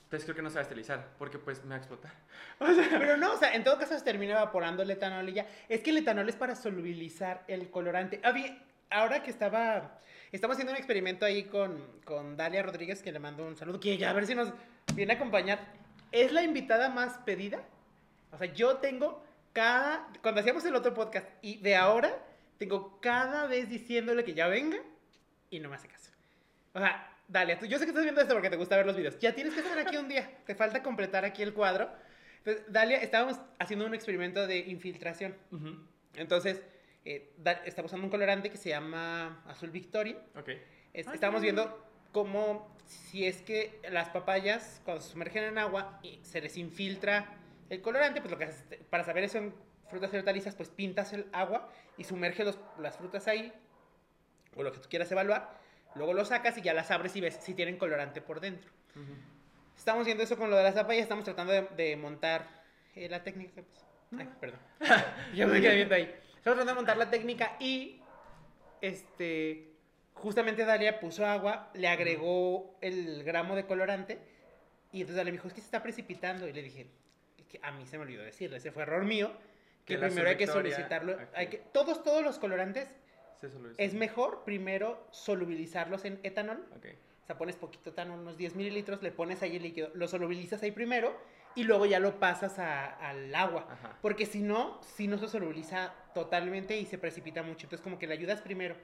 entonces creo que no se va a esterilizar, porque pues me va a explotar. O sea,
Pero no, o sea, en todo caso se termina evaporando el etanol y ya. Es que el etanol es para solubilizar el colorante. Ah, bien, ahora que estaba. Estamos haciendo un experimento ahí con, con Dalia Rodríguez, que le mando un saludo, que ya a ver si nos viene a acompañar. Es la invitada más pedida. O sea, yo tengo cada. Cuando hacíamos el otro podcast y de ahora, tengo cada vez diciéndole que ya venga y no me hace caso. O sea, Dalia, tú- yo sé que estás viendo esto porque te gusta ver los videos. Ya tienes que estar aquí un día. Te falta completar aquí el cuadro. Entonces, Dalia, estábamos haciendo un experimento de infiltración. Entonces, eh, Da- está usando un colorante que se llama Azul Victoria.
ok.
Es-
Ah,
estamos viendo cómo, si es que las papayas, cuando se sumergen en agua y se les infiltra el colorante, pues lo que haces, es- para saber eso en frutas y hortalizas, pues pintas el agua y sumerges los- las frutas ahí, o lo que tú quieras evaluar. Luego lo sacas y ya las abres y ves si tienen colorante por dentro.
ujú.
Estamos viendo eso con lo de las papayas, estamos tratando de, de montar eh, la técnica. ¿qué pasó? Ay, perdón. Yo me quedé viendo ahí. Estamos tratando de montar la técnica y este justamente Dalia puso agua, le agregó el gramo de colorante y entonces Dalia me dijo, es que se está precipitando. Y le dije, "Es que a mí se me olvidó decirle, ese fue error mío, que primero hay que solicitarlo. Hay que, todos, todos los colorantes
Se
es mejor primero solubilizarlos en etanol.
Ok.
O sea, pones poquito etanol, unos 10 mililitros, le pones ahí el líquido, lo solubilizas ahí primero y luego ya lo pasas a- al agua.
Ajá.
Porque si no, si no se solubiliza totalmente y se precipita mucho. Entonces, como que le ayudas primero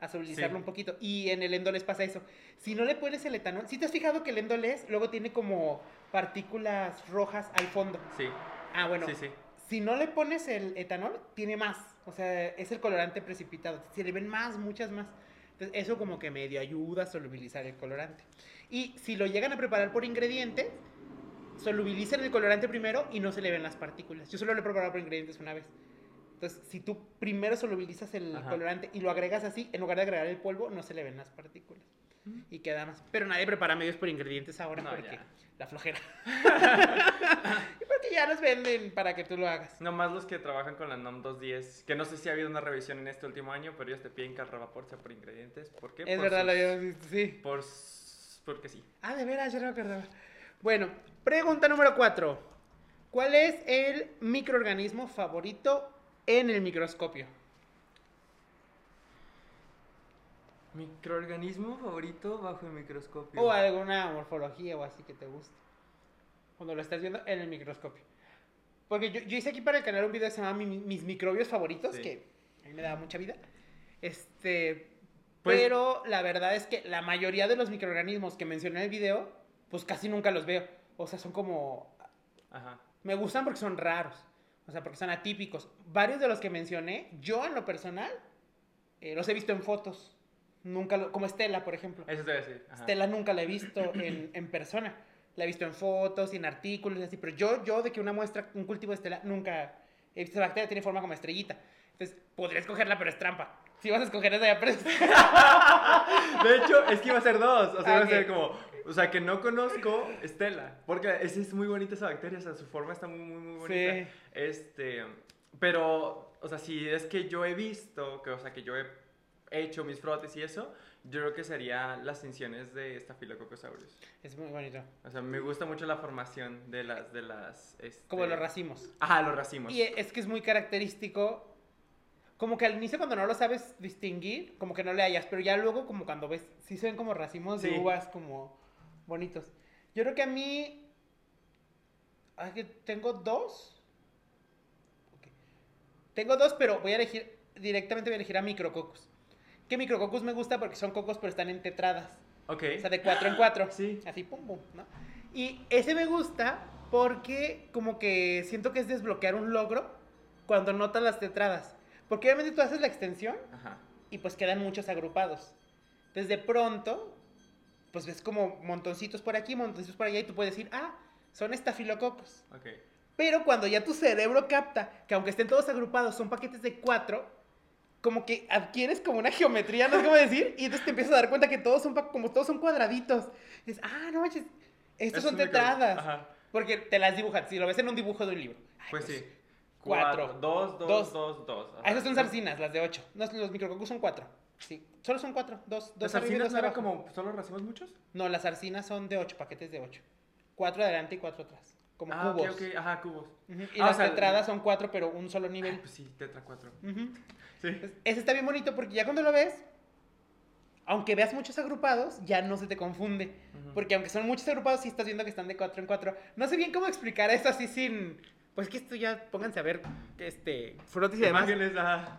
a solubilizarlo
Sí.
un poquito. Y en el endoles pasa eso. Si no le pones el etanol, si te has fijado que el endoles luego tiene como partículas rojas al fondo.
Sí.
Ah, bueno.
Sí, sí.
Si no le pones el etanol, tiene más. O sea, es el colorante precipitado. Se le ven más, muchas más. Entonces, eso como que medio ayuda a solubilizar el colorante. Y si lo llegan a preparar por ingredientes, solubilizan el colorante primero y no se le ven las partículas. Yo solo lo he preparado por ingredientes una vez. Entonces, si tú primero solubilizas el
Ajá.
colorante y lo agregas así, en lugar de agregar el polvo, no se le ven las partículas. Y queda más. Pero nadie prepara medios por ingredientes ahora
No,
porque
ya.
la flojera. porque ya los venden para que tú lo hagas.
Nomás los que trabajan con la NOM 210, que no sé si ha habido una revisión en este último año, pero ellos te piden que el sea por ingredientes. ¿Por qué?
Es
Por
verdad,
sus-
lo habíamos visto, sí.
Por... Porque sí.
Ah, de veras, yo no me acordaba. Bueno, pregunta número cuatro. ¿Cuál es el microorganismo favorito en el microscopio?
Microorganismo favorito bajo el microscopio.
O alguna morfología o así que te guste. Cuando lo estás viendo en el microscopio. Porque yo, yo hice aquí para el canal un video que se llama Mi- Mis microbios favoritos,
Sí.
que a mí me daba mucha vida. Este.
Pues-
pero la verdad es que la mayoría de los microorganismos que mencioné en el video, pues casi nunca los veo. O sea, son como
Ajá.
Me gustan porque son raros. O sea, porque son atípicos. Varios de los que mencioné, yo en lo personal, eh, los he visto en fotos. Nunca lo- como Estela, por ejemplo.
Eso te voy a decir. Ajá.
Estela nunca la he visto en, en persona. La he visto en fotos y en artículos y así. Pero yo, yo de que una muestra, un cultivo de Estela, nunca he visto. Esa bacteria tiene forma como estrellita. Entonces, podría escogerla, pero es trampa. Si vas a escoger esa, ya pres-
De hecho, es que iba a ser dos. O sea, iba a
Ok.
ser como. O sea, que no conozco Estela. Porque es, es muy bonita esa bacteria. O sea, su forma está muy, muy, muy bonita.
Sí.
Este. Pero, o sea, si es que yo he visto, que, o sea, que yo he hecho mis frotes y eso, yo creo que serían las cinciones de Staphylococcus
Es muy bonito.
O sea, me gusta mucho la formación de las. De las este-
Como los racimos.
Ajá, los racimos.
Y es que es muy característico como que al inicio cuando no lo sabes distinguir, como que no le hallas, pero ya luego como cuando ves, sí se ven como racimos de uvas como bonitos. Yo creo que a mí, tengo dos. Tengo dos, pero voy a elegir, directamente voy a elegir a micrococos. Que micrococos me gusta porque son cocos, pero están en tetradas.
Ok.
O sea, de cuatro en cuatro.
Sí.
Así, pum, pum, ¿no? Y ese me gusta porque como que siento que es desbloquear un logro cuando notas las tetradas. Porque obviamente tú haces la extensión
Ajá.
y pues quedan muchos agrupados. Entonces de pronto, pues ves como montoncitos por aquí, montoncitos por allá y tú puedes decir, ah, son estafilococos. Pero cuando ya tu cerebro capta que aunque estén todos agrupados son paquetes de cuatro, como que adquieres como una geometría, no sé cómo decir, y entonces te empiezas a dar cuenta que todos son, como todos son cuadraditos. Y dices, ah, no manches, estos
Es
son tetradas.
Ajá.
Porque te las dibujan, si lo ves en un dibujo de un libro. Ay,
Pues sí.
cuatro.
Dos, dos,
Dos.
dos, dos.
Ah, esas son sarcinas, las de ocho. No, los micrococos son cuatro. Sí, solo son cuatro. Dos, dos
¿Las
arriba
no eran como solo racimos muchos?
No, las sarcinas son de ocho, paquetes de ocho. Cuatro adelante y cuatro atrás. Como
ah,
cubos.
ok, ok. Ajá, cubos.
Ujú, Y
Ah, o
las
sea,
tetradas son cuatro, pero un solo nivel.
pues sí, tetra cuatro.
Ujú.
Sí.
Entonces, Ese está bien bonito porque ya cuando lo ves, aunque veas muchos agrupados, ya no se te confunde.
Ujú.
Porque aunque son muchos agrupados, sí estás viendo que están de cuatro en cuatro. No sé bien cómo explicar esto así sin... Pues que esto ya pónganse a ver este, frotis y demás.
Imágenes.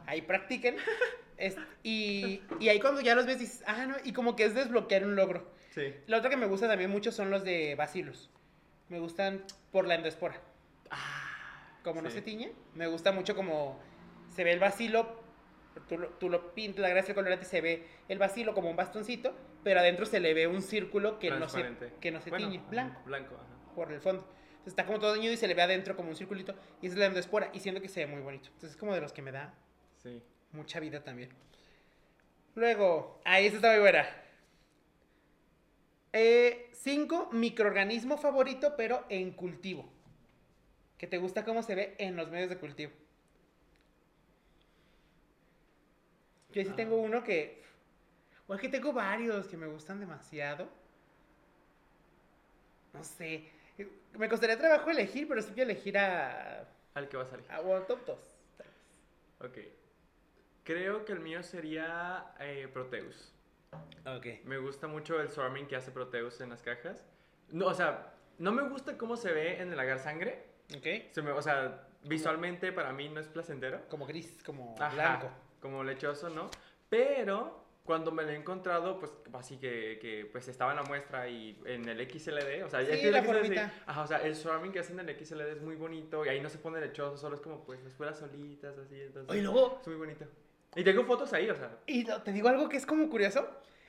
Ahí practiquen. Es- y, y ahí cuando ya los ves dices, ah, no, y como que es desbloquear un logro.
Sí.
Lo otro que me gusta también mucho son los de bacillus. Me gustan por la endespora. Como no
sí.
se tiñe, me gusta mucho como se ve el bacilo, tú lo, tú lo pintas, la gracia colorante se ve el bacilo como un bastoncito, pero adentro se le ve un círculo que no se, que no se
Bueno,
tiñe, blanco,
Blanco, ajá.
por el fondo. Entonces está como todo ñudo y se le ve adentro como un circulito, y esa es la endespora, y siento que se ve muy bonito. Entonces es como de los que me da
Sí.
Mucha vida también. Luego, ahí está muy buena. Eh, cinco, microorganismo favorito, pero en cultivo. Que te gusta cómo se ve en los medios de cultivo. Yo sí
Ah.
tengo uno que. O es que tengo varios que me gustan demasiado. No sé. Me costaría trabajo elegir, pero sí que elegir a.
Al que va a salir.
a bueno, top 2.
Ok. Creo que el mío sería eh, Proteus.
Ok.
Me gusta mucho el swarming que hace Proteus en las cajas. No, o sea, no me gusta cómo se ve en el agar sangre.
Ok.
Se me, o sea, visualmente para mí no es placentero.
Como gris, como
Ajá,
blanco.
Como lechoso, ¿no? Pero cuando me lo he encontrado, pues así que, que pues estaba en la muestra y en el XLD, o sea,
Sí,
el
la
XLD, ajá, o sea, el swarming que hacen en el XLD es muy bonito y ahí no se pone lechoso, solo es como pues las fueras solitas, así, entonces
Oye, luego,
es muy bonito. Y tengo fotos ahí, o sea,
y te digo algo que es como curioso.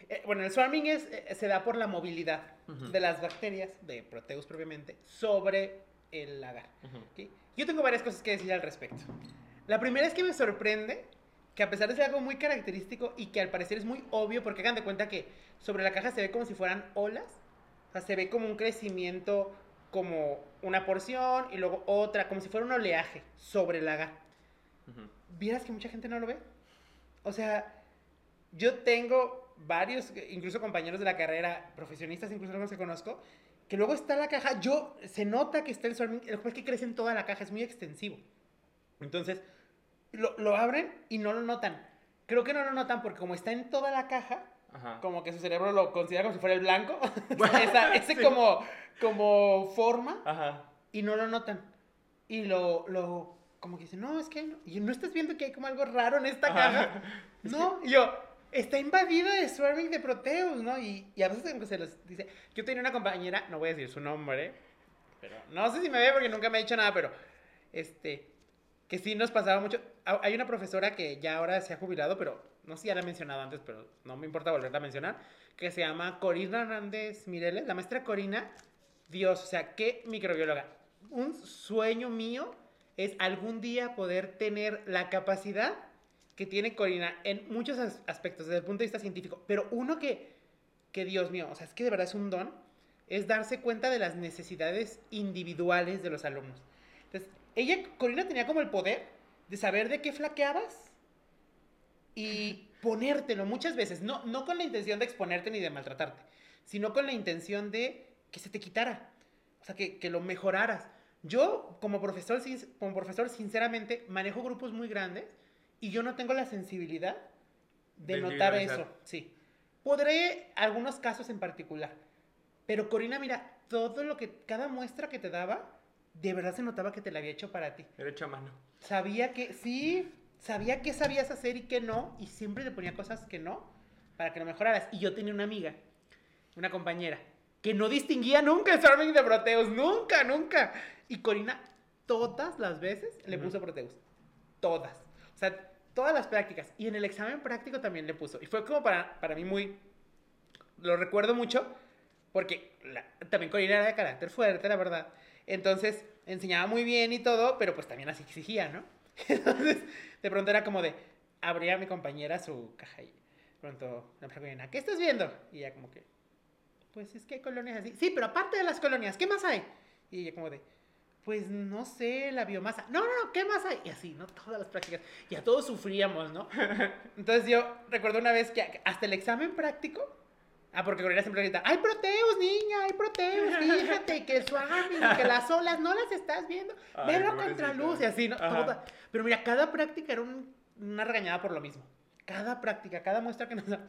Eh, bueno, el swarming es, eh, se da por la movilidad
Ujú.
de las bacterias, de Proteus propiamente, sobre el lagar.
ujú,
¿ok? Yo tengo varias cosas que decir al respecto. La primera es que me sorprende que a pesar de ser algo muy característico y que al parecer es muy obvio, porque hagan de cuenta que sobre la caja se ve como si fueran olas, o sea, se ve como un crecimiento, como una porción y luego otra, como si fuera un oleaje sobre el lagar.
ujú.
¿Vieras que mucha gente no lo ve? O sea, yo tengo varios, incluso compañeros de la carrera, profesionistas, incluso algunos que conozco, que luego está la caja, yo, se nota que está el swarming, el es que crece en toda la caja, es muy extensivo. Entonces, lo, lo abren y no lo notan. Creo que no lo notan porque como está en toda la caja,
Ajá.
como que su cerebro lo considera como si fuera el blanco,
Bueno,
esa, ese
sí.
como, como forma,
Ajá.
y no lo notan. Y lo, lo, como que dicen, no, es que no, y no estás viendo que hay como algo raro en esta caja. No, y yo, está invadida de swarming de Proteus, ¿no? Y, y a veces se los dice, yo tenía una compañera, no voy a decir su nombre, pero no sé si me ve porque nunca me ha dicho nada, pero este, que sí nos pasaba mucho. Ha- Hay una profesora que ya ahora se ha jubilado, pero no sé si ya la he mencionado antes, pero no me importa volverla a mencionar, que se llama Corina Hernández Mireles, la maestra Corina, Dios, o sea, qué microbióloga. Un sueño mío es algún día poder tener la capacidad que tiene Corina en muchos as- aspectos desde el punto de vista científico, pero uno que, que Dios mío, o sea, es que de verdad es un don, es darse cuenta de las necesidades individuales de los alumnos. Entonces, ella, Corina tenía como el poder de saber de qué flaqueabas y ponértelo muchas veces, no, no con la intención de exponerte ni de maltratarte, sino con la intención de que se te quitara, o sea, que, que lo mejoraras. Yo, como profesor, como profesor, sinceramente, manejo grupos muy grandes Y yo no tengo la sensibilidad de
De
notar eso, sí. Podré algunos casos en particular, pero Corina, mira, todo lo que, cada muestra que te daba, de verdad se notaba que te la había hecho para ti.
Era hecho a mano.
Sabía que, sí, sabía qué sabías hacer y qué no, y siempre te ponía cosas que no, para que lo mejoraras. Y yo tenía una amiga, una compañera, que no distinguía nunca el Swarming de Proteus, nunca, nunca. Y Corina, todas las veces le puso Proteus. Todas. O sea, todas las prácticas. Y en el examen práctico también le puso. Y fue como para, para mí muy... Lo recuerdo mucho porque la- también Corina era de carácter fuerte, la verdad. Entonces, enseñaba muy bien y todo, pero pues también así exigía, ¿no? Entonces, de pronto era como de, abría a mi compañera su caja y de pronto la Corina, ¿qué estás viendo? Y ella como que, pues es que hay colonias así. Sí, pero aparte de las colonias, ¿qué más hay? Y ella como de, pues no sé, la biomasa. No, no, no, ¿qué más hay? Y así, ¿no? Todas las prácticas. Y a todos sufríamos, ¿no? Entonces yo recuerdo una vez que hasta el examen práctico, ah, porque Corina siempre grita, hay proteus, niña, hay proteus, fíjate, que suami, que las olas no las estás viendo,
Ay,
velo a
pobrecita.
contraluz y así, ¿no? Toda- Pero mira, cada práctica era un- una regañada por lo mismo. Cada práctica, cada muestra que nos da.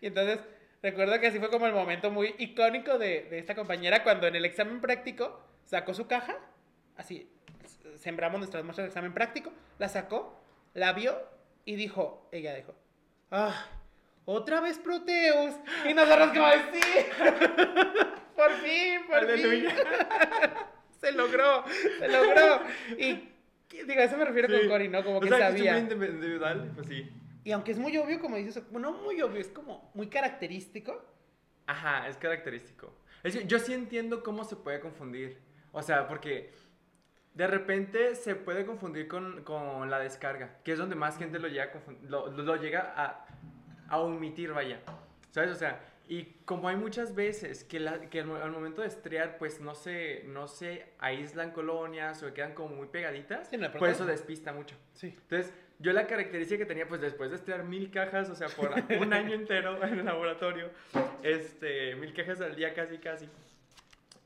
Y entonces recuerdo que así fue como el momento muy icónico de, de esta compañera cuando en el examen práctico sacó su caja, así, sembramos nuestras muestras de examen práctico, la sacó, la vio y dijo, ella dijo, ah, otra vez Proteus. Y nosotros como, sí, por fin, por
Aleluya.
fin. se logró, se logró. Y digo, a eso me refiero
Sí.
con Cory, ¿no? Como
O
que
sea, que
sabía.
muy individual, pues sí.
Y aunque es muy obvio, como dices, no muy obvio, es como muy característico.
Ajá, es característico. Es yo sí entiendo cómo se puede confundir. O sea, porque de repente se puede confundir con, con la descarga, que es donde más gente lo llega a, lo, lo- llega a, a omitir, vaya. ¿Sabes? O sea, y como hay muchas veces que, la- que al, mo- al momento de estrear, pues no se, no se aíslan colonias o quedan como muy pegaditas,
Sí,
por eso despista mucho.
Sí.
Entonces, yo la característica que tenía, pues después de estudiar mil cajas, o sea, por un año entero en el laboratorio, este, mil cajas al día casi, casi.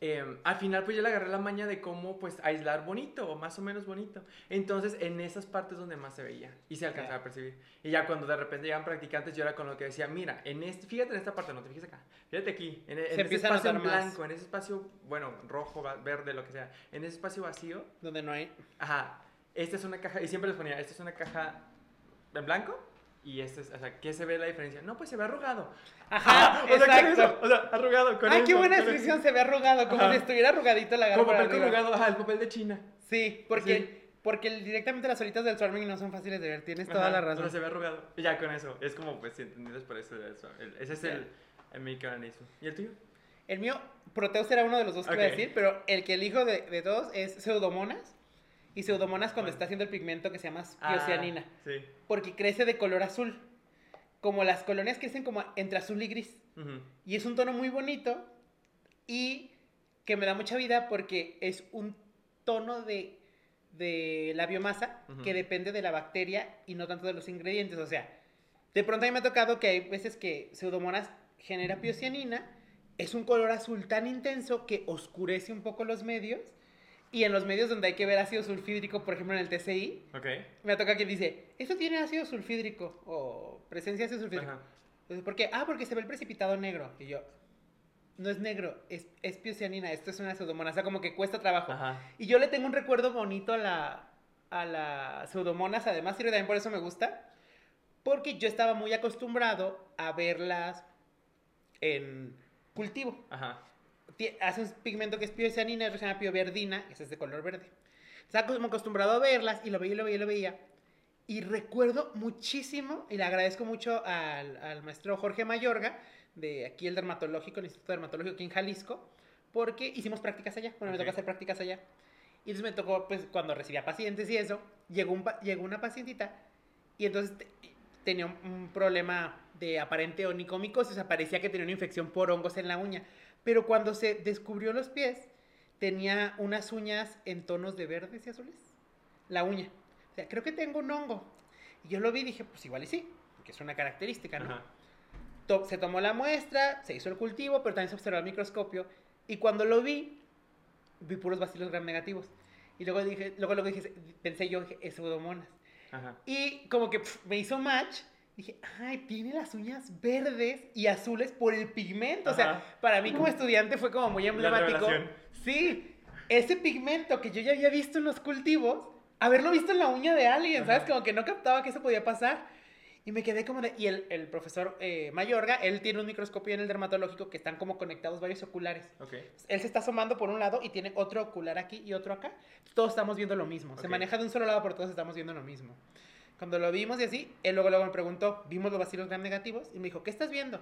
eh, al final, pues yo le agarré la maña de cómo, pues, aislar bonito, o más o menos bonito. Entonces, en esas partes donde más se veía y se alcanzaba a percibir. Y ya cuando de repente llegan practicantes, yo era con lo que decía, mira, en este, fíjate en esta parte, no te fijes acá, fíjate aquí, en, en ese espacio en
más.
blanco, en ese espacio, bueno, rojo, verde, lo que sea, en ese espacio vacío,
Donde no hay.
Ajá, esta es una caja, y siempre les ponía, esta es una caja en blanco, y esta es, o sea, ¿qué se ve la diferencia? No, pues se ve arrugado.
Ajá,
o sea, con
exacto.
eso, o sea, arrugado con
Ay, qué
eso,
buena descripción, se ve arrugado, como
Ajá.
si estuviera arrugadito la garra.
Como papel
arriba.
corrugado, ajá, el papel de China.
Sí, porque,
Sí.
porque directamente las solitas del Swarming no son fáciles de ver, tienes toda
Ajá,
la razón.
se ve arrugado. Y ya con eso, es como, pues, si entendidos por eso, ese es el, el mecanismo. ¿Y el tuyo?
El mío, Proteus era uno de los dos que iba a decir, pero el que elijo de, de todos es Pseudomonas. Y Pseudomonas cuando está haciendo el pigmento que se llama
Ah,
piocianina.
sí.
Porque crece de color azul. Como las colonias crecen como entre azul y gris. Y es un tono muy bonito y que me da mucha vida porque es un tono de, de la biomasa que depende de la bacteria y no tanto de los ingredientes. O sea, de pronto a mí me ha tocado que hay veces que Pseudomonas genera piocianina, es un color azul tan intenso que oscurece un poco los medios. Y en los medios donde hay que ver ácido sulfídrico, por ejemplo en el TCI,
Ok.
me toca que dice, esto tiene ácido sulfídrico o presencia de ácido sulfídrico.
Ajá.
Entonces, ¿Por qué? Ah, porque se ve el precipitado negro. Y yo, no es negro, es, es piocianina, esto es una pseudomona, o sea, como que cuesta trabajo.
Ajá.
Y yo le tengo un recuerdo bonito a la, a la pseudomonas, además, y también por eso me gusta, porque yo estaba muy acostumbrado a verlas en cultivo.
Ajá.
Hace un pigmento que es piocianina, otro se llama pioverdina, ese es de color verde. Estaba como acostumbrado a verlas y lo veía y lo veía y lo veía. Y recuerdo muchísimo, y le agradezco mucho al, al maestro Jorge Mayorga, de aquí el dermatológico, el Instituto Dermatológico aquí en Jalisco, porque hicimos prácticas allá. Bueno, me
Ok.
tocó hacer prácticas allá. Y entonces me tocó, pues, cuando recibía pacientes y eso, llegó, un, llegó una pacientita y entonces te- tenía un, un problema de aparente onicomicosis, o sea, parecía que tenía una infección por hongos en la uña. Pero cuando se descubrió los pies, tenía unas uñas en tonos de verdes y azules. La uña. O sea, creo que tengo un hongo. Y yo lo vi y dije, pues igual y sí, que es una característica, ¿no?
Ajá.
Se tomó la muestra, se hizo el cultivo, pero también se observó al microscopio. Y cuando lo vi, vi puros bacilos gram negativos. Y luego dije, luego, luego dije, pensé yo, dije, es pseudomonas.
Ajá.
Y como que me hizo match. Dije, ay, tiene las uñas verdes y azules por el pigmento. O sea,
Ajá.
para mí como estudiante fue como muy emblemático. Sí, ese pigmento que yo ya había visto en los cultivos, haberlo visto en la uña de alguien, ¿sabes?
Ajá.
Como que no captaba que eso podía pasar. Y me quedé como de... Y el, el profesor eh, Mayorga, él tiene un microscopio en el dermatológico que están como conectados varios oculares.
Ok.
Él se está asomando por un lado y tiene otro ocular aquí y otro acá. Todos estamos viendo lo mismo. Se
Ok.
maneja de un solo lado, pero todos estamos viendo lo mismo. Cuando lo vimos y así, él luego, luego me preguntó, vimos los bacilos gram negativos y me dijo, ¿qué estás viendo?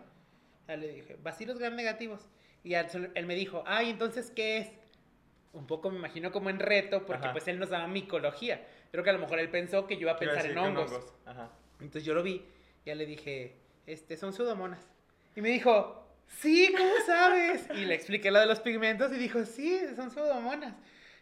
Ya le dije, bacilos gram negativos. Y él me dijo, ay, entonces, ¿qué es? Un poco me imagino como en reto, porque
Ajá.
pues él nos daba micología. Creo que a lo mejor él pensó que yo iba a pensar en
que
hongos.
Ajá.
Entonces yo lo vi, ya le dije, este, son pseudomonas. Y me dijo, sí, ¿cómo sabes? Y le expliqué lo de los pigmentos y dijo, sí, son pseudomonas.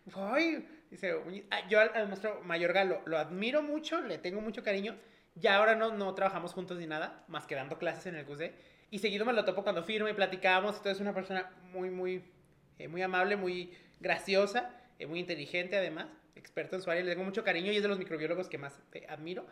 Dijo, ay, dice, "Uy, ah, yo al, al maestro Mayorga lo, lo admiro mucho, le tengo mucho cariño. Ya ahora no, no trabajamos juntos ni nada, más que dando clases en el CUSE. Y seguido me lo topo cuando firma y platicamos. Entonces es una persona muy, muy, eh, muy amable, muy graciosa, eh, muy inteligente además, experto en su área. Le tengo mucho cariño y es de los microbiólogos que más eh, admiro.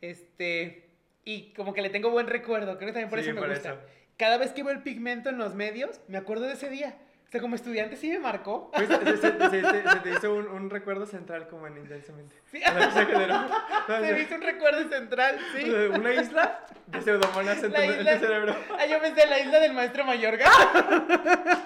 Este, y como que le tengo buen recuerdo, creo que también por
Sí,
eso me
por
gusta.
eso.
Cada vez que veo el pigmento en los medios, me acuerdo de ese día. O sea, como estudiante sí me marcó.
Pues, se, se- se- se- se te hizo un, un recuerdo central como en intensamente.
Sí.
O sea, se
me hizo un recuerdo central, sí.
Una isla de pseudomonas en tu, en tu cerebro.
Ah, yo pensé en la isla del maestro Mayorga.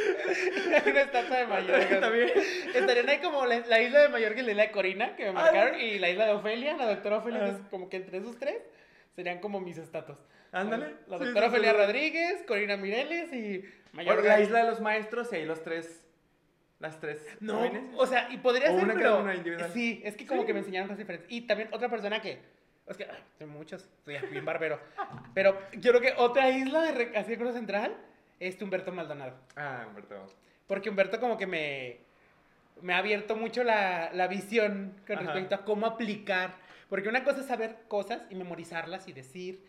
Una estatua de Mayorga.
También.
Estarían ahí como la, la isla de Mayorga y la isla de Corina, que me marcaron, y la isla de Ofelia, la doctora Ofelia, es como que entre esos tres serían como mis estatuas.
Ándale.
La
Sí,
doctora
sí,
Ofelia
sí.
Rodríguez, Corina Mireles y
Bueno,
Mayorga.
la isla de los maestros y ahí los tres. Las tres.
No,
jóvenes.
o sea, y podría
O
ser,
una
pero...
cada una individual.
Sí, es que como que me enseñaron cosas diferentes. Y también otra persona que... Es que, ay, tengo muchos, estoy bien barbero. Pero yo creo que otra isla de re- así de Cruz Central es Humberto Maldonado.
Ah, Humberto.
Porque Humberto como que me, me ha abierto mucho la, la visión con
Ajá.
respecto a cómo aplicar. Porque una cosa es saber cosas y memorizarlas y decir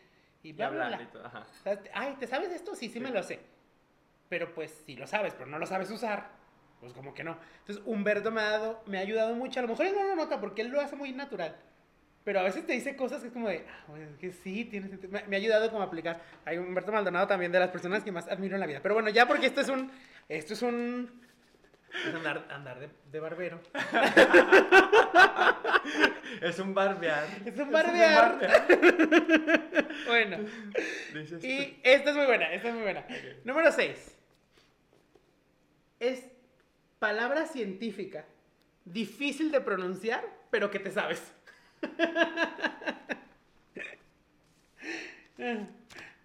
y bla, bla.
Ajá.
O sea, Ay, ¿te sabes esto? Sí, sí,
Sí.
me lo sé. Pero pues si lo sabes, pero no lo sabes usar, pues como que no. Entonces Humberto me ha dado, me ha ayudado mucho. A lo mejor él no lo nota porque él lo hace muy natural. Pero a veces te dice cosas que es como de, ah, bueno, que sí, tiene sentido. Me, me ha ayudado como a aplicar. Hay Humberto Maldonado también de las personas que más admiro en la vida. Pero bueno, ya porque esto es un, esto es un, es andar, andar de, de barbero.
Es un barbear.
Es un barbear.
barbear.
Bueno.
Dices
Y esta es muy buena, esta es muy buena. Número 6. Es palabra científica, difícil de pronunciar, pero que te sabes.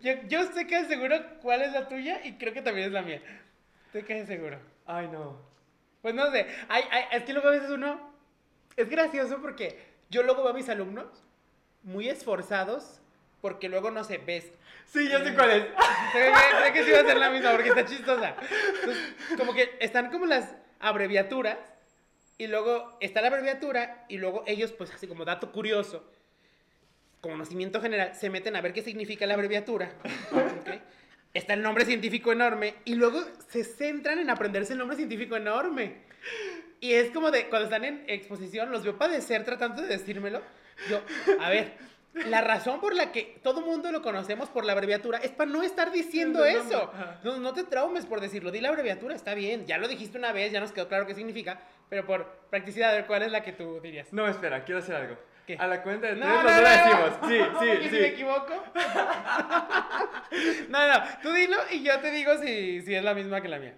Yo, yo estoy casi seguro cuál es la tuya y creo que también es la mía. Estoy casi seguro.
Ay, no.
Pues no sé, hay, hay- es que luego a veces uno... Es gracioso porque yo luego veo a mis alumnos muy esforzados porque luego, no sé, ves
Sí, yo sé cuál es.
Creo que, creo que sí va a ser la misma porque está chistosa. Entonces, como que están como las abreviaturas y luego está la abreviatura y luego ellos, pues así como dato curioso, conocimiento general, se meten a ver qué significa la abreviatura. ¿ok? Está el nombre científico enorme y luego se centran en aprenderse el nombre científico enorme. Y es como de, cuando están en exposición, los veo padecer tratando de decírmelo. Yo, a ver, la razón por la que todo mundo lo conocemos por la abreviatura es para no estar diciendo
nombre,
eso. No, no te traumes por decirlo. Di la abreviatura, está bien. Ya lo dijiste una vez, ya nos quedó claro qué significa. Pero por practicidad, a ver cuál es la que tú dirías.
No, espera, quiero hacer algo.
¿Qué?
A la cuenta de
No,
tres
no,
lo
no,
decimos.
no.
Sí,
Porque
sí,
si me
sí.
equivoco. no, no, tú dilo y yo te digo si, si es la misma que la mía.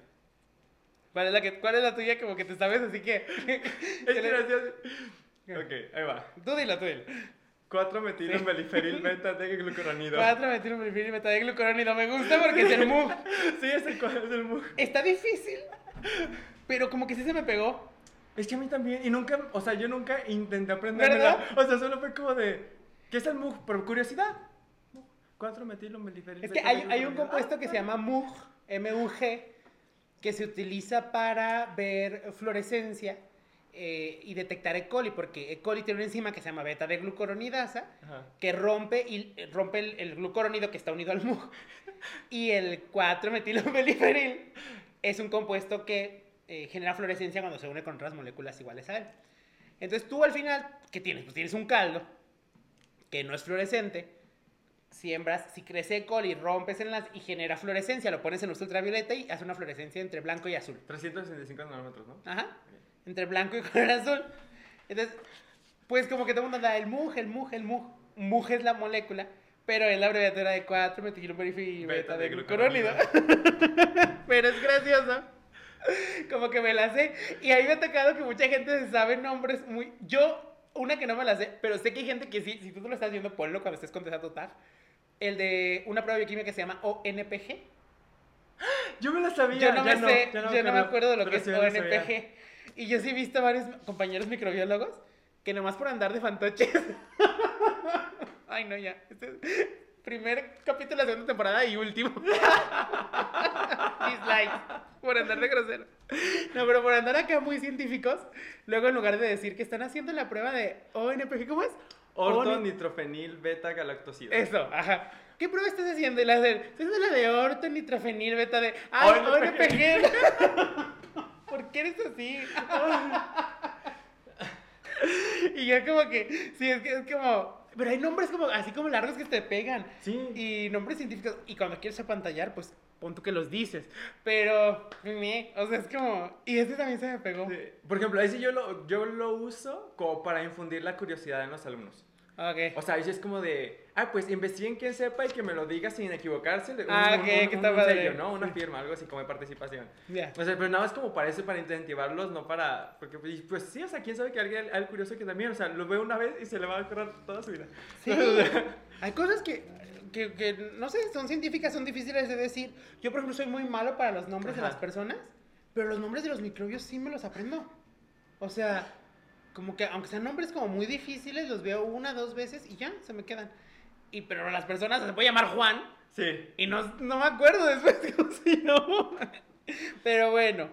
¿Cuál es la, que, cuál es la tuya? Como que te sabes, así que.
Es. Ok, ahí va.
Tú dilo, tú dilo.
4 metilo
Sí.
meliferil beta de glucoronido.
4 metilmorfina y metadeglucurónido. Me gusta porque es el MUG.
Sí, es el, es el mu-
Está difícil, pero como que sí se me pegó.
Es que a mí también. Y nunca, o sea, yo nunca intenté aprenderla.
¿Verdad?
O sea, solo fue como de. ¿Qué es el MUG? Por curiosidad. 4 metilo
Es que hay, hay un compuesto que se llama MUG, M-U-G, que se utiliza para ver fluorescencia eh, y detectar E. coli, porque E. coli tiene una enzima que se llama beta de glucoronidasa,
Ajá.
que rompe, y, eh, rompe el, el glucoronido que está unido al MUG. Y el 4-metilomeliferil es un compuesto que eh, genera fluorescencia cuando se une con otras moléculas iguales a él. Entonces tú al final, ¿qué tienes? Pues tienes un caldo que no es fluorescente. Siembras, si crece col y rompes en las y genera fluorescencia, lo pones en luz ultravioleta y hace una fluorescencia entre blanco y azul.
365 nanómetros, ¿no?
Ajá. Entre blanco y color azul. Entonces, pues como que todo el mundo anda el MUG, el MUG, el MUG. MUG es la molécula, pero es la abreviatura de 4 metilgluperifil
Beta
beta de
de
glucurónido. pero es gracioso. Como que me la sé. Y ahí me ha tocado que mucha gente se sabe nombres muy... Yo, una que no me la sé, pero sé que hay gente que sí, si tú te lo estás viendo, ponlo cuando estés contestando tag. El de una prueba de bioquímica que se llama ONPG.
Yo me la sabía.
Yo no
ya
me sé, yo no me acuerdo de lo que es
sí.
ONPG. Y yo sí he visto a varios compañeros microbiólogos que nomás por andar de fantoches. Ay, no, ya. Este es primer capítulo de la segunda temporada y último. Dislike. Por andar de grosero. No, pero por andar acá muy científicos, luego en lugar de decir que están haciendo la prueba de ONPG, ¿cómo es?
Orto,
Oni-
nitrofenil, beta, galactosida.
Eso, ajá. ¿Qué prueba estás haciendo? Y la de, estoy haciendo la de orto, nitrofenil, beta de... ¡Ay,
ONPG!
ONPG! ¿Por qué eres así? y yo como que, sí, es que es como... Pero hay nombres como, así como largos que te pegan.
Sí.
Y nombres científicos. Y cuando quieres apantallar, pues pon tú que los dices. Pero, me, o sea, es como... Y este también se me pegó.
Sí. Por ejemplo, sí yo lo, yo lo uso como para infundir la curiosidad en los alumnos.
Ok.
O sea, sí es como de, ah, pues investiguen quién sepa y que me lo diga sin equivocarse. de-
Ah, ok, que está padre.
sello, ¿no? Una firma, algo así como de participación.
Ya.
O sea, pero nada más como para eso, para incentivarlos, no para... Porque pues, pues sí, o sea, quién sabe que alguien, al curioso que también, o sea, lo ve una vez y se le va a acordar toda su vida.
Sí. Hay cosas que, que, que, no sé, son científicas, son difíciles de decir. Yo, por ejemplo, soy muy malo para los nombres de
Ajá.
las personas, pero los nombres de los microbios sí me los aprendo. O sea, como que aunque sean nombres como muy difíciles, los veo una, dos veces y ya, se me quedan. Y pero las personas, se puede llamar Juan
Sí.
y no, no me acuerdo después se llamó. Pero bueno.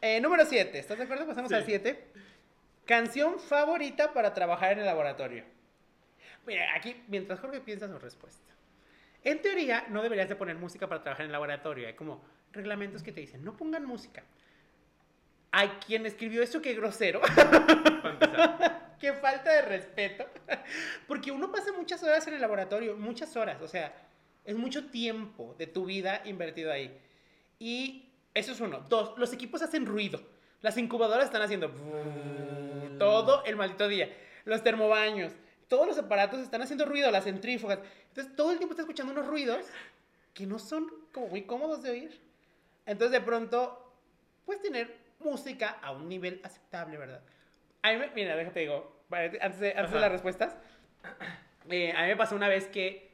Eh, número 7, ¿estás de acuerdo? Pasamos
Sí.
al 7. Canción favorita para trabajar en el laboratorio. Mira, aquí, mientras Jorge piensa su respuesta. En teoría, no deberías de poner música para trabajar en el laboratorio. Hay como reglamentos que te dicen, no pongan música. Hay quien escribió eso, qué grosero.
Para empezar.
Qué falta de respeto. Porque uno pasa muchas horas en el laboratorio, muchas horas, o sea, es mucho tiempo de tu vida invertido ahí. Y eso es uno. Dos, los equipos hacen ruido. Las incubadoras están haciendo todo el maldito día. Los termobaños, todos los aparatos están haciendo ruido, las centrífugas. Entonces todo el tiempo estás escuchando unos ruidos que no son como muy cómodos de oír. Entonces de pronto puedes tener música a un nivel aceptable, ¿verdad? A mí me- mira, déjate digo, antes de, antes de las respuestas, eh, a mí me pasó una vez que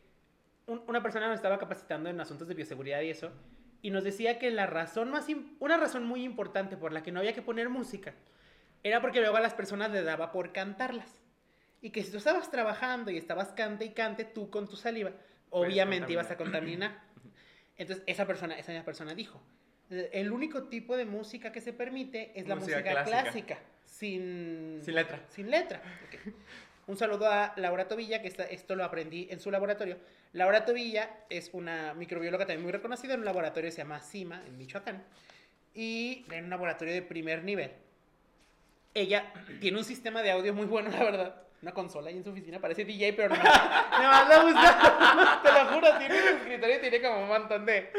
un- una persona nos estaba capacitando en asuntos de bioseguridad y eso, y nos decía que la razón más, una razón muy importante por la que no había que poner música, era porque luego a las personas les daba por cantarlas. Y que si tú estabas trabajando y estabas cante y cante, tú con tu saliva, obviamente ibas a contaminar. Entonces, esa persona, esa misma persona dijo, el único tipo de música que se permite es la
Música
música,
clásica.
clásica, sin,
Sin letra.
sin letra. Ok. Un saludo a Laura Tobilla, que esta- esto lo aprendí en su laboratorio. Laura Tobilla es una microbióloga también muy reconocida en un laboratorio que se llama CIMA, en Michoacán, y en un laboratorio de primer nivel. Ella tiene un sistema de audio muy bueno, la verdad. Una consola ahí en su oficina, parece DJ, pero no. Nada más le gusta. Te lo juro, tiene en su escritorio y tiene como un montón de.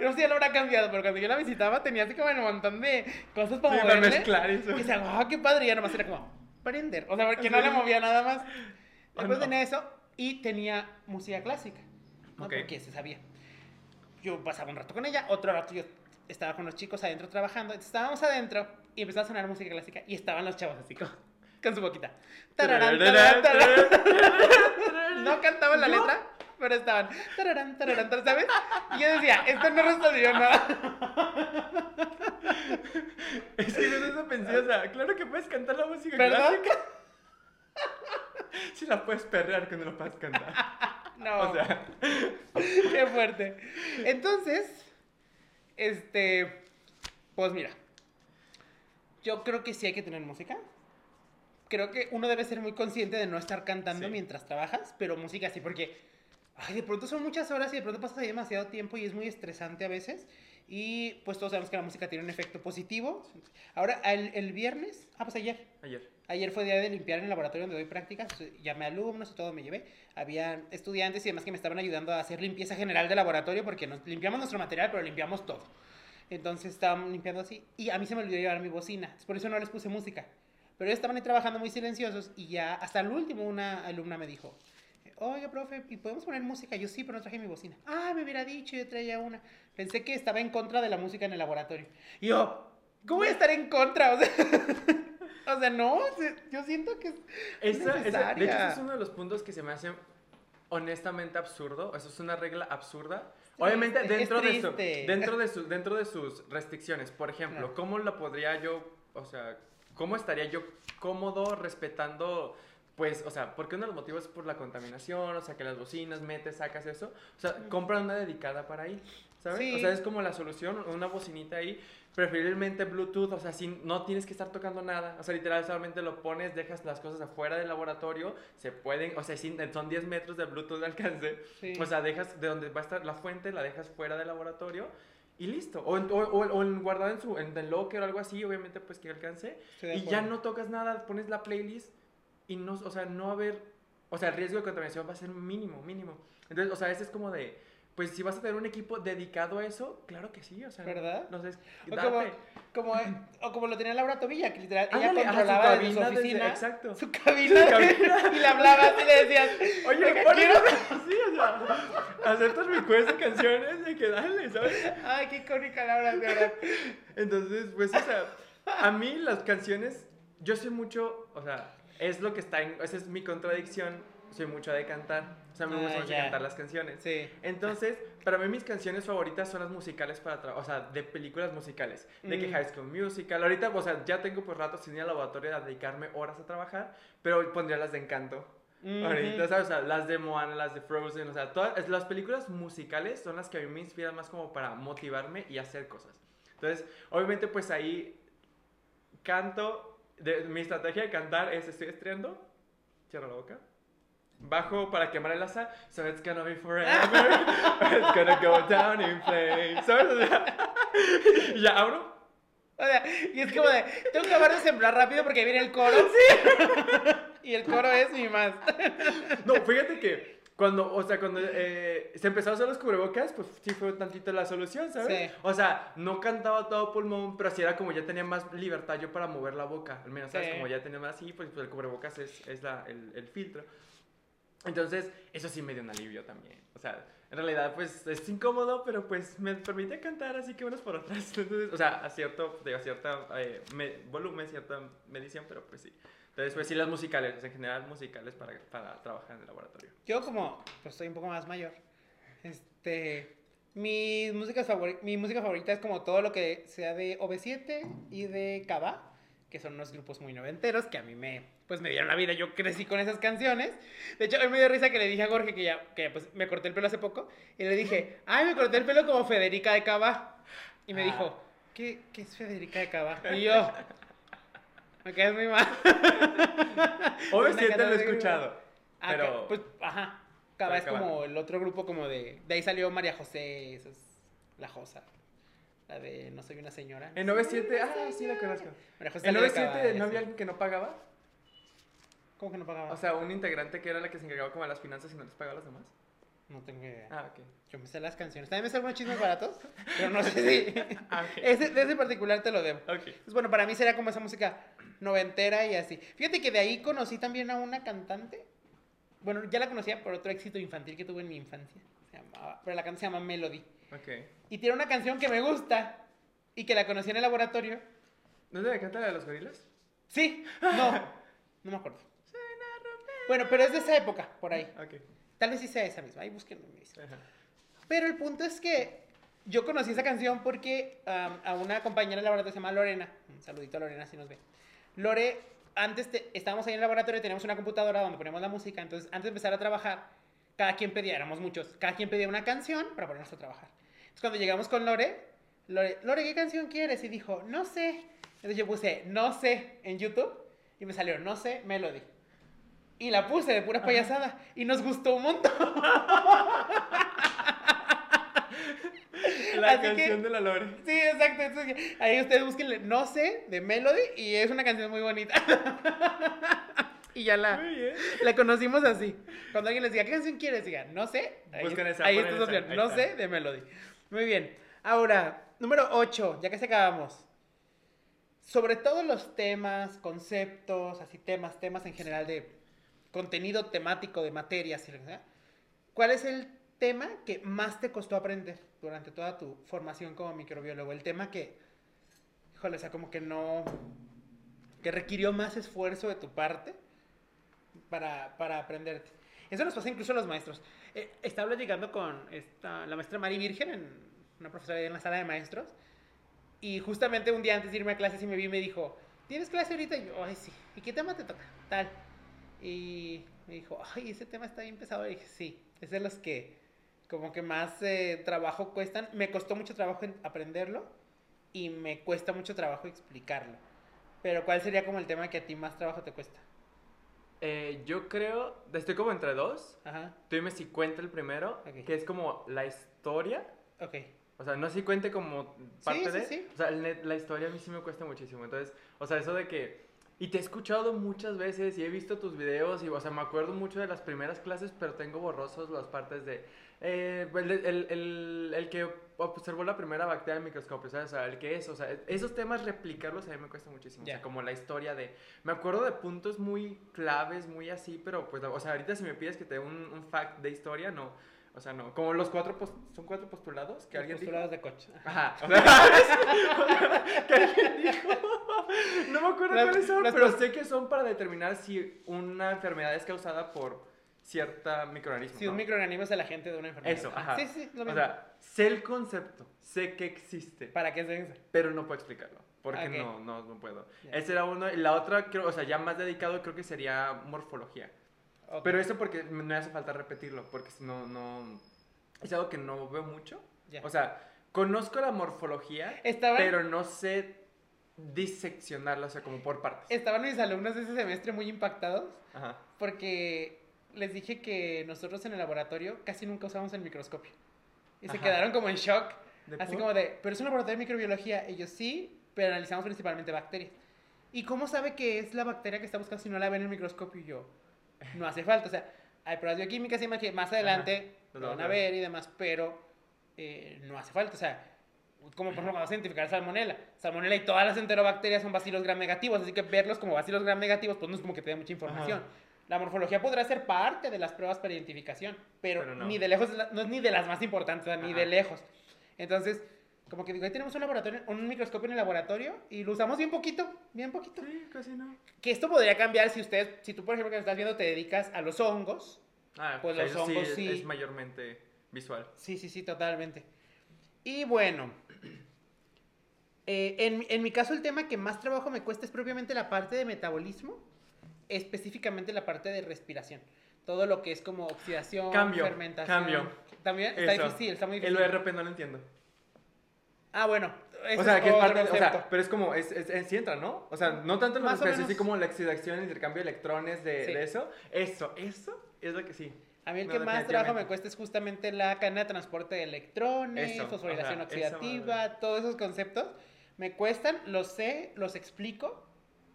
No sé si ya lo habrá cambiado, pero cuando yo la visitaba tenía así como un montón de cosas para
Sí, para
moverle.
mezclar eso.
Y decía, ah, qué padre. Y ya nomás era como, prender. O sea, porque no
Sí.
le movía nada más.
Ah,
Después
no.
tenía eso y tenía música clásica. ¿no?
Ok.
Porque se sabía. Yo pasaba un rato con ella, otro rato yo estaba con los chicos adentro trabajando. Entonces estábamos adentro y empezaba a sonar música clásica y estaban los chavos así como, con su boquita. Tararán, tararán, tararán. No cantaban la
¿No?
letra, pero estaban. Tararán, ¿sabes? Y yo decía, esto no resolvió nada.
Es que yo eso pensé, o sea, claro que puedes cantar la música
¿Verdad?
clásica. Sí la puedes perrear cuando lo puedes cantar.
No.
O sea,
Qué fuerte. Entonces, este, pues mira, yo creo que sí hay que tener música. Creo que uno debe ser muy consciente de no estar cantando
Sí.
mientras trabajas, pero música sí, porque ay, de pronto son muchas horas y de pronto pasas ahí demasiado tiempo y es muy estresante a veces. Y pues todos sabemos que la música tiene un efecto positivo. Ahora, el, el viernes, ah, pues ayer,
Ayer.
Ayer fue día de limpiar en el laboratorio donde doy prácticas. Llamé a alumnos y todo me llevé. Había estudiantes y demás que me estaban ayudando a hacer limpieza general del laboratorio porque nos limpiamos nuestro material, pero limpiamos todo. Entonces estaban limpiando así. Y a mí se me olvidó llevar mi bocina. Por eso no les puse música. Pero ellos estaban ahí trabajando muy silenciosos y ya hasta el último una alumna me dijo, oiga, profe, ¿y podemos poner música? Yo sí, pero no traje mi bocina. Ah, me hubiera dicho, yo traía una. Pensé que estaba en contra de la música en el laboratorio. Y yo, ¿cómo voy a estar en contra? O sea, o sea, no, yo siento que es
Esa- esa- de hecho, ese es uno de los puntos que se me hace honestamente absurdo. Eso es una regla absurda. Obviamente dentro de, su- dentro, de su- dentro de sus restricciones. Por ejemplo,
Claro.
¿cómo la podría yo, o sea, cómo estaría yo cómodo respetando, pues, o sea, porque uno de los motivos es por la contaminación, o sea, que las bocinas, metes, sacas eso. O sea, compra una dedicada para ahí, ¿sabes?
Sí.
O sea, es como la solución, una bocinita ahí. Preferiblemente Bluetooth, o sea, si no tienes que estar tocando nada. O sea, literal, solamente lo pones, dejas las cosas afuera del laboratorio, se pueden, o sea, son 10 metros de Bluetooth de alcance.
Sí.
O sea, dejas de donde va a estar la fuente, la dejas fuera del laboratorio y listo. O, en- o, o- o en- guardado en su en el locker o algo así, obviamente, pues que alcance. Y ya no tocas nada, pones la playlist y no, o sea, no haber, o sea, el riesgo de contaminación va a ser mínimo, mínimo. Entonces, o sea, ese es como de, pues si vas a tener un equipo dedicado a eso, claro que sí, o sea,
¿Verdad?
No sé,
O como, como, o como lo tenía Laura Tobilla, que literal, ella
Ándale, ajá, su
controlaba desde su
desde-
oficina.
exacto.
Su cabina.
Su cabina.
y le hablabas y le decías,
Oye,
"Oiga,
ponle
quiero-".
así, o sea, aceptas request de canciones de que dale, ¿sabes?
Ay, qué icónica Laura, de verdad.
Entonces, pues, o sea, a mí las canciones, yo soy mucho, o sea, es lo que está en, esa es mi contradicción, soy mucho de cantar, o sea, me
Ah,
gusta mucho cantar las canciones.
Sí.
Entonces, para mí mis canciones favoritas son las musicales para trabajar, o sea, de películas musicales, de que
Mm.
High School Musical, ahorita, o sea, ya tengo pues rato sin ir al laboratorio a dedicarme horas a trabajar, pero pondría las de Encanto. Ahorita,
Ujú.
¿sabes? O sea, las de Moana, las de Frozen, o sea, todas las películas musicales son las que a mí me inspiran más como para motivarme y hacer cosas. Entonces, obviamente, pues ahí canto, de- mi estrategia de cantar es estoy estreando, cierro la boca, bajo para quemar el asa, so it's gonna be forever, it's gonna go down in flames, ¿sabes? O sea, y ya abro,
O sea, y es como de, tengo que acabar de sembrar rápido porque viene el coro. Sí. y el coro es mi más.
No, fíjate que cuando, o sea, cuando eh, se empezó a hacer los cubrebocas, pues sí fue tantito la solución, ¿sabes?
Sí.
O sea, no cantaba todo pulmón, pero sí era como ya tenía más libertad yo para mover la boca, al menos, ¿sabes?
Sí.
Como ya tenía más así, pues, pues el cubrebocas es, es la, el, el filtro. Entonces, eso sí me dio un alivio también. O sea, en realidad, pues es incómodo, pero pues me permite cantar, así que unos por. Entonces, o sea, a cierto, digo, a cierta eh, me- volumen, cierta medición, pero pues sí. Entonces, pues sí, las musicales, en general, musicales para, para trabajar en el laboratorio.
Yo como, pues soy un poco más mayor. Este, mi música, favori- mi música favorita es como todo lo que sea de OV7 y de Cava, que son unos grupos muy noventeros que a mí me, pues me dieron la vida. Yo crecí con esas canciones. De hecho, hoy me dio risa que le dije a Jorge que ya, que pues me corté el pelo hace poco y le dije, ay, me corté el pelo como Federica de Cava. Y me
Ah.
dijo, ¿qué, qué es Federica de Cava? Y yo, me quedé muy mal.
Obviamente
canción
lo he escuchado.
Ah,
Pero-
pues, ajá. Cava es como el otro grupo como de... De ahí salió María José, esa es la Josa. La de No soy una señora.
En 97, ah, sí la conozco. En
salió de Cava,
97 no había alguien que no pagaba.
¿Cómo que no pagaba?
O sea, un integrante que era la que se encargaba como de las finanzas y no les pagaba a los demás.
no tengo idea.
Ah, ok.
Yo me sé las canciones. También me sé algunos chismes baratos, pero no sé si...
Ah, ok.
ese, de ese particular te lo debo.
Ok.
Pues bueno, para mí sería como esa música noventera y así. Fíjate que de ahí conocí también a una cantante. Bueno, ya la conocía por otro éxito infantil que tuve en mi infancia. Se llamaba, pero la canción se llama Melody.
Ok.
Y tiene una canción que me gusta y que la conocí en el laboratorio.
¿No te canta la de los gorilas?
Sí, no, no me acuerdo. Bueno, pero es de esa época, por ahí.
Ok.
Tal vez sí sea esa misma, ahí.
Ajá.
Pero el punto es que yo conocí esa canción porque am, a una compañera del laboratorio se llama Lorena. Un saludito a Lorena si nos ve. Lore, antes te- estábamos ahí en el laboratorio, teníamos una computadora donde poníamos la música. Entonces, antes de empezar a trabajar, cada quien pedía, éramos muchos, cada quien pedía una canción para ponernos a trabajar. Entonces, cuando llegamos con Lore, Lore, Lore, ¿qué canción quieres? Y dijo, no sé. Entonces yo puse, no sé, en YouTube. Y me salió, no sé, Melody. Y la puse de pura payasada. Y nos gustó un montón.
La
Así que-
canción de la Lore.
Sí, exacto. entonces, ahí ustedes busquen No sé de Melody y es una canción muy bonita. y ya la, la conocimos así. Cuando alguien les diga, ¿qué canción quieres? Digan, no sé. Ahí,
Busquen esa,
ahí está opción. No
está.
sé de Melody. Muy bien. Ahora, número 8, ya que se acabamos. Sobre todos los temas, conceptos, así temas, temas en general de contenido temático de materias ¿cuál es el tema que más te costó aprender durante toda tu formación como microbiólogo? El tema que, híjole, o sea, como que no, que requirió más esfuerzo de tu parte para, para aprenderte. Eso nos pasa incluso a los maestros. Eh, estaba llegando con esta, la maestra Mari Virgen, en, una profesora en la sala de maestros, y justamente un día antes de irme a clase sí me vi y me dijo, ¿tienes clase ahorita? Y yo, ay, sí. ¿Y qué tema te toca? Tal. Y me dijo, ay, ese tema está bien pesado. Y dije, sí, es de los que como que más eh, trabajo cuestan. Me costó mucho trabajo en aprenderlo y me cuesta mucho trabajo explicarlo. Pero ¿cuál sería como el tema que a ti más trabajo te cuesta?
Eh, yo creo, estoy como entre dos.
Ajá,
Tú dime si cuenta el primero,
Ok.
que es como la historia.
ok.
O sea, no si cuente como parte
Sí, sí,
de.
sí.
O sea, la historia a mí sí me cuesta muchísimo. Entonces, o sea, eso de que. Y te he escuchado muchas veces y he visto tus videos y, o sea, me acuerdo mucho de las primeras clases, pero tengo borrosos las partes de. Eh, el, el, el, el que observó la primera bacteria en microscopio, ¿sabes? O sea, el que es, o sea, esos temas replicarlos a mí me cuesta muchísimo. O sea, como la historia de. Me acuerdo de puntos muy claves, muy así, pero pues, o sea, ahorita si me pides que te dé un, un fact de historia, no. O sea, no. Como los cuatro, son cuatro postulados que alguien dijo.
Postulados de coche.
Ajá. O sea, ¿qué alguien dijo? No me acuerdo cuáles son, pero sé que son para determinar si una enfermedad es causada por cierta microorganismo.
Si un
¿no?
microorganismo es el agente de una enfermedad.
Eso, ajá.
Sí, sí, lo
O
mismo.
sea, sé el concepto, sé que existe,
¿Para qué se usa?
pero no puedo explicarlo. Porque
Ok.
no, no, no puedo.
Ya.
Ese era uno. La otra, creo, o sea, ya más dedicado, creo que sería morfología.
Ok.
Pero eso porque me hace falta repetirlo, porque si no, no. Es algo que no veo mucho.
Ya.
O sea, conozco la morfología,
Estaban,
pero no sé diseccionarla, o sea, como por partes.
estaban mis alumnos de ese semestre muy impactados
Ajá.
porque les dije que nosotros en el laboratorio casi nunca usamos el microscopio. Y se
Ajá.
quedaron como en shock.
¿De
Así
por?
como de, pero es un laboratorio de microbiología. Yo sí, pero analizamos principalmente bacterias. ¿Y cómo sabe que es la bacteria que está buscando si no la ve en el microscopio? Y yo, no hace falta. O sea, hay pruebas bioquímicas y que más adelante
Lo
lo van a
ver.
y demás, pero eh, no hace falta. O sea, como por ejemplo vamos a identificar salmonela. Salmonela y todas las enterobacterias son bacilos gram negativos, así que verlos como bacilos gram negativos, pues no es como que te dé mucha información.
Ajá.
La morfología podrá ser parte de las pruebas para identificación, pero,
Pero no.
ni de lejos, no es ni de las más importantes, ni de lejos. Entonces, como que digo, ahí tenemos un laboratorio, un microscopio en el laboratorio y lo usamos bien poquito, bien poquito.
Sí, casi no.
Que esto podría cambiar si ustedes, si tú por ejemplo que estás viendo te dedicas a los hongos.
Ah,
Pues
sea,
los hongos
sí,
sí.
Es mayormente visual.
Sí, sí, sí, totalmente. Y bueno, eh, en, en mi caso el tema que más trabajo me cuesta es propiamente la parte de metabolismo, específicamente la parte de respiración. Todo lo que es como oxidación,
Cambio,
fermentación.
cambio.
También está
Eso.
difícil, está muy
El
difícil.
ORP no lo entiendo.
Ah, bueno.
O sea, que es parte, o sea, pero es como, es, es, es- sí entra, ¿no? O sea, no tanto
Más o
especies,
menos.
así como la oxidación, el intercambio de electrones de,
Sí.
de eso. Eso, eso es lo que sí.
A mí el
No,
que más trabajo me cuesta es justamente la cadena de transporte de electrones,
Eso,
fosforilación
o sea,
oxidativa, todos esos conceptos. Me cuestan, los sé, los explico,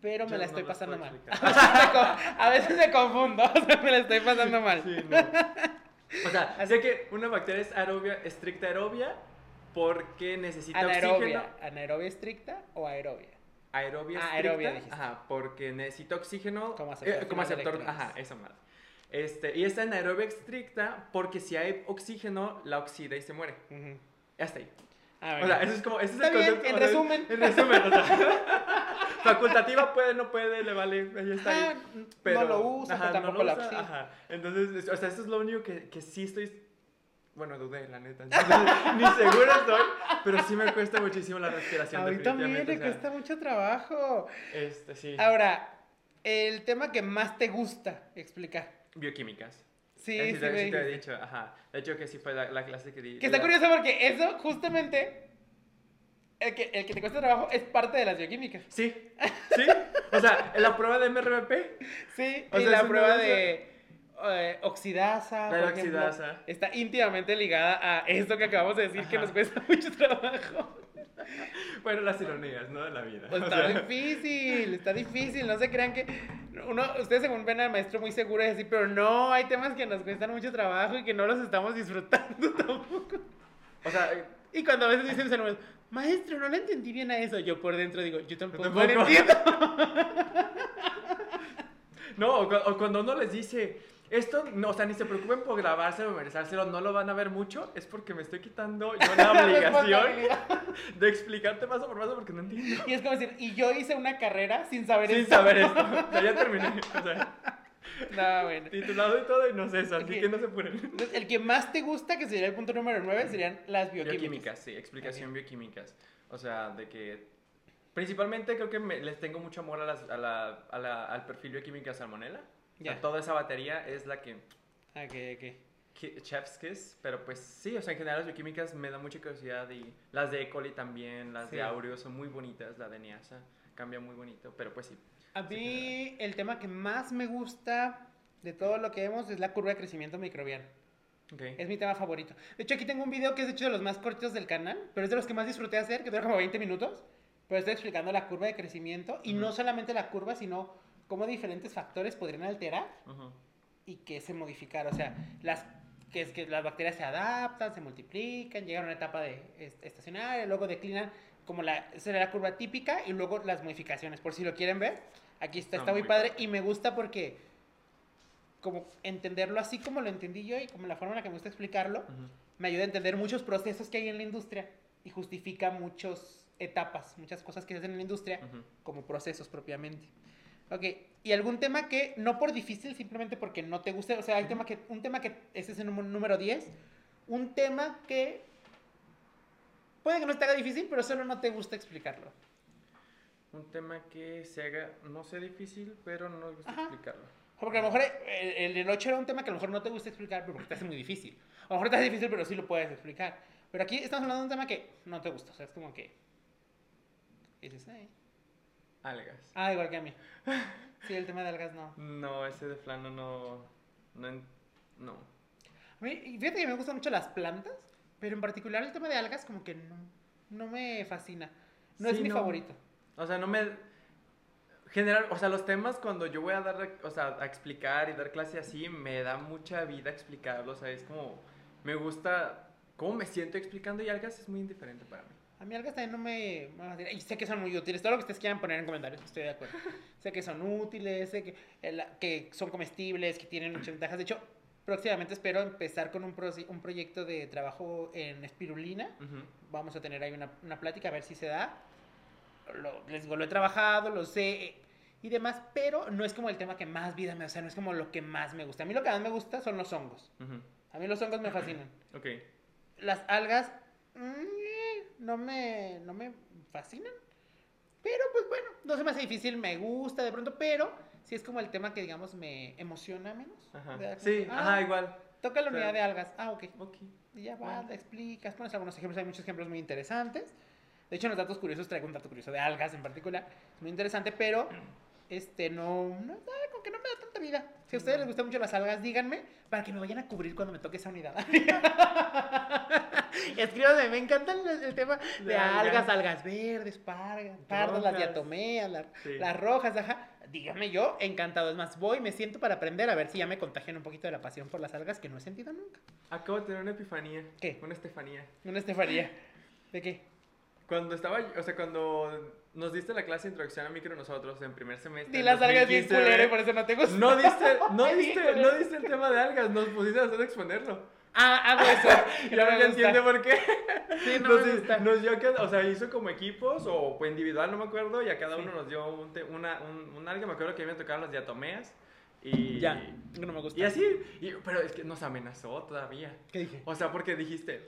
pero me la estoy pasando mal. A veces me confundo, o sea, me la estoy pasando mal.
Sí, no. O sea, sé que una bacteria es aerobia, estricta aerobia porque necesita
Anaerobia.
oxígeno.
¿Anaerobia estricta o aerobia?
Aerobia
Ah,
estricta.
aerobia dijiste.
Ajá, porque necesita oxígeno.
Como aceptor
eh, como aceptor. Ajá, esa madre. Este, y está en aerobia estricta porque si hay oxígeno, la oxida y se muere.
Ujú.
Hasta ahí.
Ah,
O sea, eso es como. Ese
Está
es el
bien,
concepto.
en
o sea,
resumen.
En resumen, o sea. facultativa puede, no puede, le vale. Ahí está.
Ajá,
ahí.
no lo usa,
ajá,
pero
no
tampoco
lo
la
usa. Ajá. Entonces, es- o sea, eso es lo único que, que sí estoy. Bueno, dudé, la neta. Entonces, ni seguro estoy, pero sí me cuesta muchísimo la respiración.
A mí también le
o sea,
cuesta mucho trabajo.
Este, sí.
Ahora, el tema que más te gusta explicar.
Bioquímicas.
Sí, sí,
te,
me
sí te he dicho, ajá. De hecho, que sí fue la, la clase que di.
Que está
la-
curioso porque eso, justamente, el que, el que te cuesta trabajo es parte de las bioquímicas.
Sí, sí. O sea, en la prueba de MRVP.
Sí,
O
y
sea,
la prueba de. eh, oxidasa,
La
por ejemplo,
oxidasa.
está íntimamente ligada a esto que acabamos de decir que nos cuesta mucho trabajo.
Bueno, las ironías, ¿no? De la vida.
Pues
O
está
sea,
difícil, está difícil, no se crean que uno, ustedes según ven al maestro muy seguro y así, pero no, hay temas que nos cuestan mucho trabajo y que no los estamos disfrutando tampoco.
o sea, eh,
Y cuando a veces dicen mis alumnos, maestro, no le entendí bien a eso, yo por dentro digo, yo tampoco, le entiendo.
no, o cuando uno les dice, esto, no, o sea, ni se preocupen por grabárselo o no lo van a ver mucho, es porque me estoy quitando yo la obligación de explicarte paso por paso porque no entiendo.
Y es como decir, y yo hice una carrera sin saber
Sin
esto.
saber esto. O sea, ya terminé. O sea,
No, bueno.
titulado y todo y no sé eso, así que no se.
Entonces, el que más te gusta, que sería el punto número 9, serían las bioquímicas.
Bioquímicas, sí, explicación bioquímicas. O sea, de que principalmente creo que me- les tengo mucho amor a las- a la- a la- al perfil bioquímica salmonella. O sea, toda esa batería es la que,
Ok, ok.
que chef's kiss, pero pues sí, o sea, en general las bioquímicas me da mucha curiosidad y las de E. coli también, las
Sí.
de Aureo son muy bonitas, la de Niasa cambia muy bonito, pero pues sí.
A mí el tema que más me gusta de todo lo que vemos es la curva de crecimiento microbiano.
Ok.
Es mi tema favorito. De hecho, aquí tengo un video que es de hecho de los más cortos del canal, pero es de los que más disfruté hacer, que dura como 20 minutos. Pero estoy explicando la curva de crecimiento y no
Ujú.
solamente la curva, sino cómo diferentes factores podrían alterar
Ujú.
y qué se modificar. O sea, las, que es que las bacterias se adaptan, se multiplican, llegan a una etapa de est- estacionaria, luego declinan como la, esa era la curva típica y luego las modificaciones. Por si lo quieren ver, aquí está,
Está
está muy padre y me gusta porque como entenderlo así como lo entendí yo y como la forma en la que me gusta explicarlo,
Ujú.
me ayuda a entender muchos procesos que hay en la industria y justifica muchas etapas, muchas cosas que se hacen en la industria
Ujú.
como procesos propiamente. Ok, y algún tema que, no por difícil, simplemente porque no te guste, o sea, hay tema que, un tema que, ese es el número, número 10, un tema que puede que no te haga difícil, pero solo no te gusta explicarlo.
Un tema que se haga, no sé, difícil, pero no me gusta
Ajá.
explicarlo.
Porque a lo mejor el, el del 8 era un tema que a lo mejor no te gusta explicar, pero porque te hace muy difícil. A lo mejor te hace difícil, pero sí lo puedes explicar. Pero aquí estamos hablando de un tema que no te gusta, o sea, es como que... Dices, "Ay".
Algas.
Ah, igual que a mí. Sí, el tema de algas no.
No, ese de plano no. No. no.
A mí, fíjate que me gustan mucho las plantas, pero en particular el tema de algas como que no, no me fascina. No es mi
no.
favorito.
O sea, no me. General, o sea, los temas cuando yo voy a dar, o sea, a explicar y dar clase así, me da mucha vida explicarlos. O sea, es como. Me gusta cómo me siento explicando y algas es muy indiferente para mí.
A mí algas también no me, me fascina. Y sé que son muy útiles. Todo lo que ustedes quieran poner en comentarios, estoy de acuerdo. sé que son útiles, sé que, el- que son comestibles, que tienen muchas ventajas. De hecho, próximamente espero empezar con un, proci- un proyecto de trabajo en espirulina. Vamos a tener ahí una, una plática a ver si se da. Lo, les digo, lo he trabajado, lo sé eh, y demás, pero no es como el tema que más vida me, o sea, no es como lo que más me gusta. A mí lo que más me gusta son los hongos. A mí los hongos me fascinan.
Ok.
Las algas mm, no me, no me fascinan. Pero pues bueno, no se me hace difícil, me gusta de pronto, pero sí es como el tema que digamos me emociona menos.
Ajá.
De-
Sí,
ah,
ajá, igual.
Toca la
O sea,
unidad de algas. Ah, ok.
Ok.
Y ya va,
Bueno.
explicas, pones algunos ejemplos, hay muchos ejemplos muy interesantes. De hecho, en los datos curiosos traigo un dato curioso de algas en particular. Es muy interesante, pero este no, no ah, como que no me da tanta vida. Si a ustedes les gustan mucho las algas, díganme para que me vayan a cubrir cuando me toque esa unidad. Escríbanme, me encanta el, el tema de,
De
algas,
algas.
algas verdes, pargas, pardas, las diatomeas, las,
Sí.
las rojas, ajá. Díganme yo, encantado. Es más, voy, me siento para aprender a ver si ya me contagian un poquito de la pasión por las algas que no he sentido nunca.
Acabo de tener una epifanía.
¿Qué?
Una estefanía.
Una Estefanía. ¿De qué?
Cuando estaba, o sea, cuando nos diste la clase de introducción a micro nosotros en primer semestre.
Di las algas bien
2015,
culero por eso no te gusta.
No diste, no diste, no diste el tema de algas, nos pusiste a hacer exponerlo.
Ah, hago eso.
Y ahora ya entiende por qué.
Sí, no
nos,
me gusta.
nos dio, o sea, hizo como equipos o individual, no me acuerdo, y a cada
Sí.
uno nos dio un, te- una, un, un alga. Me acuerdo que a mí me tocaron las diatomeas. Y,
Ya, no me gusta.
Y así, y- pero es que nos amenazó todavía.
¿Qué dije?
O sea, porque dijiste,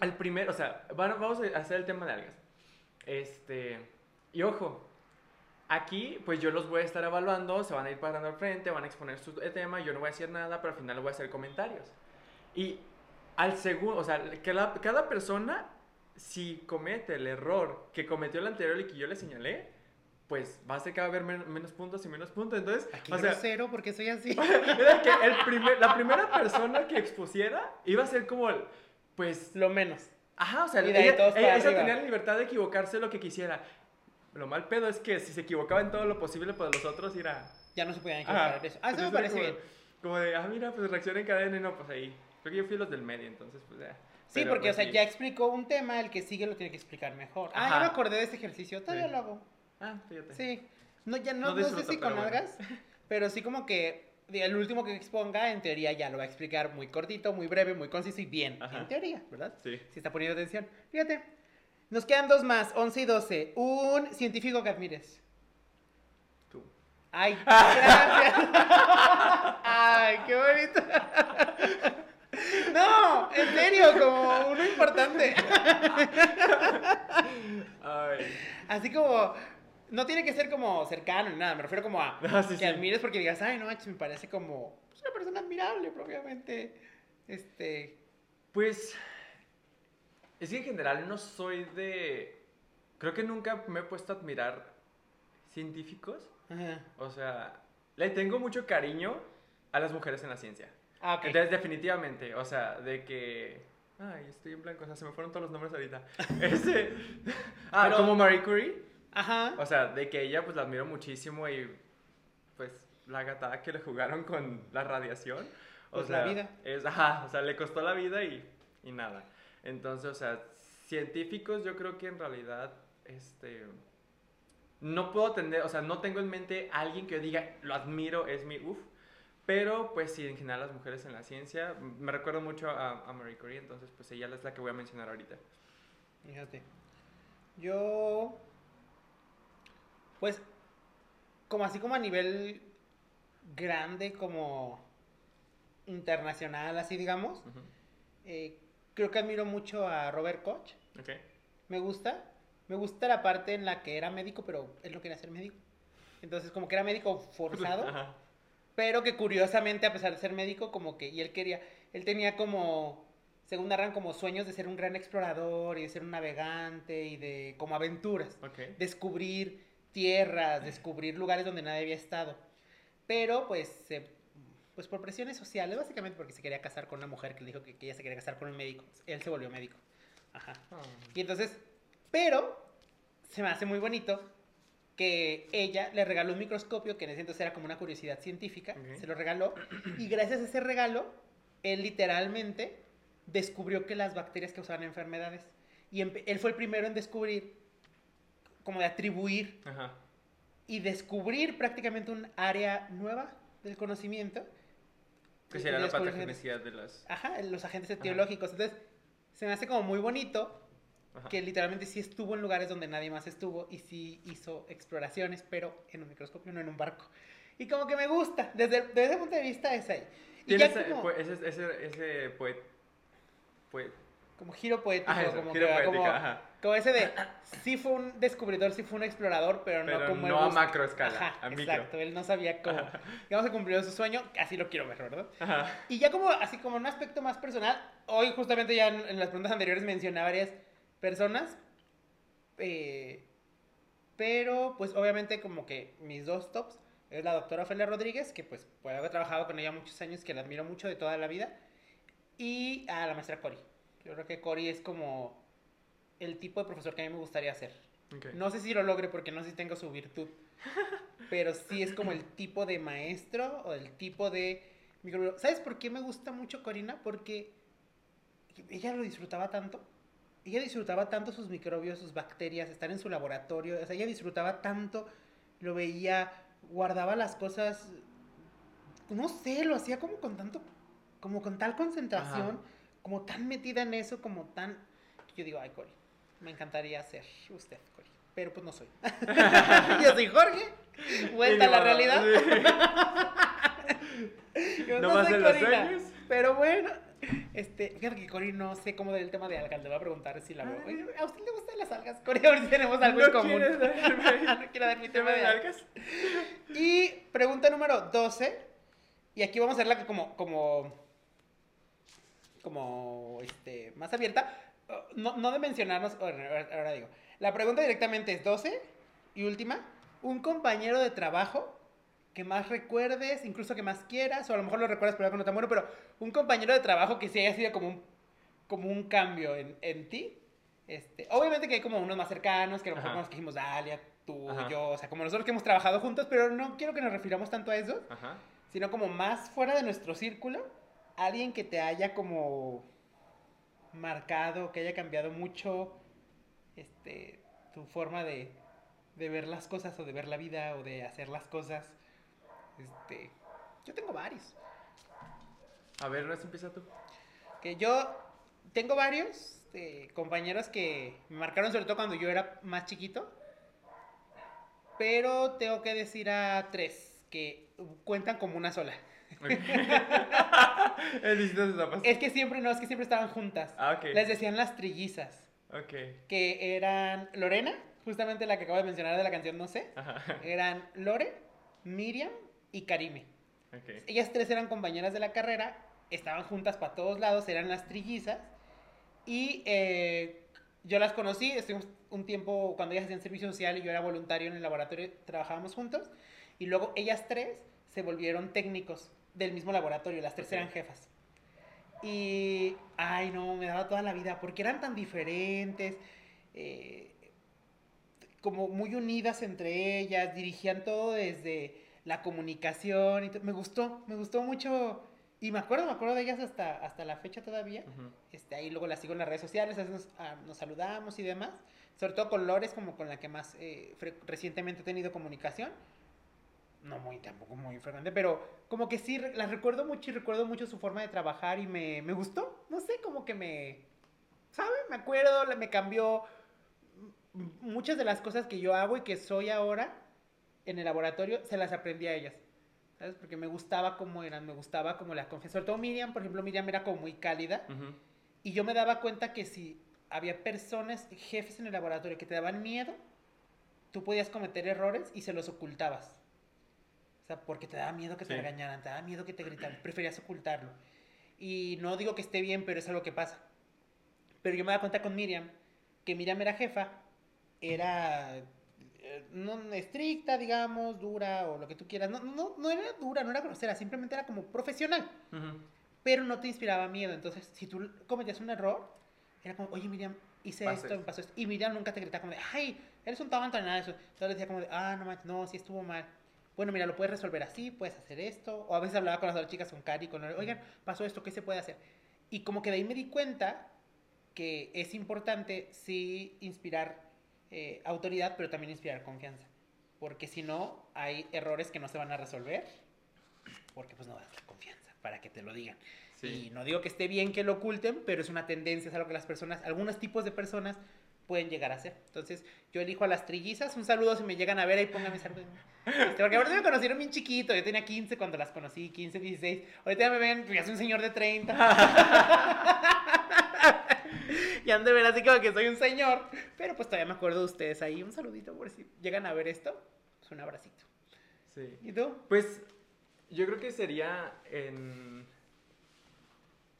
al primer, o sea, vamos a hacer el tema de algas. Este, y ojo, aquí pues yo los voy a estar evaluando, se van a ir parando al frente, van a exponer su tema, yo no voy a decir nada, pero al final voy a hacer comentarios. Y al segundo, o sea, que la- cada persona, si comete el error que cometió el anterior y que yo le señalé, pues va a ser cada vez men- menos puntos y menos puntos. Entonces,
Aquí
o sea,
grosero porque soy así.
era que el primer- la primera persona que expusiera iba a ser como, el, pues,
Lo menos.
ajá, o sea,
Y de
ella,
todos
tenía la libertad de equivocarse lo que quisiera. Lo mal pedo es que si se equivocaba en todo lo posible, pues los otros irá.
Ya no se podían
Ajá.
equivocar eso. Ah, eso me parece
como,
bien.
Como de, ah, mira, pues reacciona en cadena y no, pues ahí. Creo que yo fui los del medio, entonces, pues ya.
Sí,
Pero,
porque,
pues,
o sea,
sí.
ya explicó un tema, el que sigue lo tiene que explicar mejor. Ah, ya
Ajá.
me acordé de ese ejercicio, todavía
Sí.
lo hago.
Ah, fíjate.
Sí. No, ya no,
No
no, sé si con
bueno.
algas, pero sí como que el último que exponga, en teoría, ya lo va a explicar muy cortito, muy breve, muy conciso y bien.
Ajá.
En teoría, ¿verdad?
Sí.
Si está poniendo atención. Fíjate. Nos quedan dos más, 11 y 12. Un científico que admires.
Tú.
Ay, gracias. Ay, qué bonito. No, en serio, como uno importante.
Ay.
Así como, no tiene que ser como cercano ni nada, me refiero como a
Ah, sí,
que
sí.
admires porque digas, ay, no, me parece como pues, una persona admirable, propiamente. Este,
Pues. Es que en general no soy de. Creo que nunca me he puesto a admirar científicos.
ajá.
O sea, le tengo mucho cariño a las mujeres en la ciencia.
Ah, ok.
Entonces, definitivamente, o sea, de que. Ay, estoy en blanco, o sea, se me fueron todos los nombres ahorita. Este. Ah,
Pero-
como Marie Curie.
Ajá.
O sea, de que ella, pues la admiro muchísimo y. Pues la gatada que le jugaron con la radiación. O
Pues
sea,
la vida.
Es, ajá, o sea, le costó la vida y, y nada. Entonces, o sea, científicos, yo creo que en realidad, este. No puedo tener, o sea, no tengo en mente a alguien que yo diga, lo admiro, es mi uff. Pero, pues sí, en general las mujeres en la ciencia, me recuerdo mucho a, a Marie Curie, entonces, pues ella es la que voy a mencionar ahorita.
Fíjate. Yo. Pues. Como así como a nivel grande, como internacional, así digamos. Eh, creo que admiro mucho a Robert Koch. Me gusta. Me gusta la parte en la que era médico, pero él no quería ser médico. Entonces, como que era médico forzado.
Ajá.
Pero que curiosamente, a pesar de ser médico, como que, y él quería, él tenía como, según narran, como sueños de ser un gran explorador y de ser un navegante y de como aventuras.
Ok.
Descubrir tierras, descubrir lugares donde nadie había estado. Pero pues, pues por presiones sociales, básicamente porque se quería casar con una mujer que le dijo que, que ella se quería casar con un médico. Él se volvió médico. Ajá.
Ah.
Y entonces, pero se me hace muy bonito que ella le regaló un microscopio que en ese entonces era como una curiosidad científica, se lo regaló y gracias a ese regalo él literalmente descubrió que las bacterias causaban enfermedades y él fue el primero en descubrir como de atribuir
Ajá.
y descubrir prácticamente un área nueva del conocimiento
Que
y
la patogenicidad de las...
Ajá, los agentes
Ajá.
etiológicos. Entonces, se me hace como muy bonito
Ajá.
que literalmente sí estuvo en lugares donde nadie más estuvo y sí hizo exploraciones, pero en un microscopio, no en un barco. Y como que me gusta, desde, desde ese punto de vista es ahí. Y ya
ese,
como,
pues, ese, ese, ese poet... poet-
como giro poético,
Ah, eso,
como,
giro
que-
poética,
como,
ajá.
como ese de, sí fue un descubridor, sí fue un explorador, pero,
Pero
no como
no a macro escala,
Ajá,
a micro.
exacto, él no sabía cómo, digamos, se cumplió su sueño, así lo quiero ver, ¿verdad? Y ya como, así como un aspecto más personal, hoy justamente ya en, en las preguntas anteriores mencioné a varias personas, eh, pero pues obviamente como que mis dos tops es la doctora Ofelia Rodríguez, que pues por haber trabajado con ella muchos años, que la admiro mucho de toda la vida, y a la maestra Cori. Yo creo que Cori es como el tipo de profesor que a mí me gustaría ser. No sé si lo logre porque no sé si tengo su virtud. Pero sí es como el tipo de maestro o el tipo de. ¿Sabes por qué me gusta mucho Corina? Porque ella lo disfrutaba tanto. Ella disfrutaba tanto sus microbios, sus bacterias, estar en su laboratorio. O sea, ella disfrutaba tanto, lo veía, guardaba las cosas. No sé, lo hacía como con tanto, como con tal concentración,
Ajá.
Como tan metida en eso, como tan. Yo digo, ay, Cori, me encantaría ser usted, Cori. Pero pues no soy. Yo soy Jorge. Vuelta a la realidad. Yo
No
no,
más
soy
en
Corina. Pero bueno. Este, fíjate que Cori no sé cómo del tema de algas. Le voy a preguntar si la veo. Oye, ¿A usted le gustan las algas? Cori, a ver si tenemos algo en
¿No
común.
quieres darme
no quiero dar mi tema de algas? Y pregunta número 12. Y aquí vamos a hacerla como, como, como, este, más abierta. No, no de mencionarnos, ahora, ahora digo. La pregunta directamente es 12 y última. un compañero de trabajo que más recuerdes, incluso que más quieras, o a lo mejor lo recuerdas algo no tan bueno, pero un compañero de trabajo que sí haya sido como un, como un cambio en, en ti. Este, obviamente que hay como unos más cercanos, que a lo mejor que dijimos, Dalia, tú,
Ajá.
yo, o sea, como nosotros que hemos trabajado juntos, pero no quiero que nos refiramos tanto a eso,
Ajá.
sino como más fuera de nuestro círculo, alguien que te haya como marcado, que haya cambiado mucho este, tu forma de, de ver las cosas o de ver la vida o de hacer las cosas. Este, yo tengo varios.
A ver, ¿no empieza tú?
Que yo tengo varios eh, compañeros que me marcaron sobre todo cuando yo era más chiquito. Pero tengo que decir a tres que cuentan como una sola. Es que siempre no, es que siempre estaban juntas.
Ah, ok.
Les decían las trillizas,
Ok.
que eran Lorena, justamente la que acabo de mencionar de la canción No sé.
Ajá.
Eran Lore, Miriam y Karime. Ellas tres eran compañeras de la carrera, estaban juntas para todos lados, eran las trillizas. Y eh, yo las conocí, estuvimos un tiempo cuando ellas hacían servicio social y yo era voluntario en el laboratorio, trabajábamos juntos. Y luego ellas tres se volvieron técnicos del mismo laboratorio, las tres eran jefas. Y, ay no, me daba toda la vida, porque eran tan diferentes, eh, como muy unidas entre ellas, dirigían todo desde la comunicación y me gustó, me gustó mucho y me acuerdo, me acuerdo de ellas hasta, hasta la fecha todavía. Este, ahí luego las sigo en las redes sociales, nos, ah, nos saludamos y demás. Sobre todo con Lores, como con la que más eh, recientemente he tenido comunicación. No muy, tampoco muy frecuente, pero como que sí, las recuerdo mucho y recuerdo mucho su forma de trabajar y me, me gustó. No sé, como que me, ¿sabe? Me acuerdo, me cambió muchas de las cosas que yo hago y que soy ahora en el laboratorio, se las aprendí a ellas. ¿Sabes? Porque me gustaba cómo eran, me gustaba como la confianza. Sobre todo Miriam, por ejemplo, Miriam era como muy cálida. Y yo me daba cuenta que si había personas, jefes en el laboratorio que te daban miedo, tú podías cometer errores y se los ocultabas. Sea, porque te daba miedo que te
Sí.
regañaran, te daba miedo que te gritaran, preferías ocultarlo. Y no digo que esté bien, pero es algo que pasa. Pero yo me daba cuenta con Miriam, que Miriam era jefa, era eh, no estricta, digamos, dura o lo que tú quieras. No, no, no era dura, no era grosera, simplemente era como profesional
Ujú.
pero no te inspiraba miedo. Entonces, si tú cometías un error, era como, oye, Miriam, hice
Pasa
esto, me pasó esto. Y Miriam nunca te gritaba como de, ay, eres un tonto, nada de eso. Entonces decía como de, ah, no manches, no, sí estuvo mal. Bueno, mira, lo puedes resolver así, puedes hacer esto. O a veces hablaba con las otras chicas, con Cari, con, oigan, pasó esto, ¿qué se puede hacer? Y como que de ahí me di cuenta que es importante sí inspirar eh, autoridad, pero también inspirar confianza. Porque si no, hay errores que no se van a resolver, porque pues no das la confianza para que te lo digan.
Sí.
Y no digo que esté bien que lo oculten, pero es una tendencia, es algo que las personas, algunos tipos de personas pueden llegar a hacer. Entonces, yo elijo a las trillizas. Un saludo si me llegan a ver ahí, pónganme saludos. Este, porque ahorita me conocieron bien chiquito. Yo tenía 15 cuando las conocí, 15, 16. Ahorita ya me ven, ya soy un señor de 30. y han de ver así como que soy un señor. Pero pues todavía me acuerdo de ustedes ahí. Un saludito por si llegan a ver esto. Pues un abracito.
Sí.
¿Y tú?
Pues yo creo que sería en.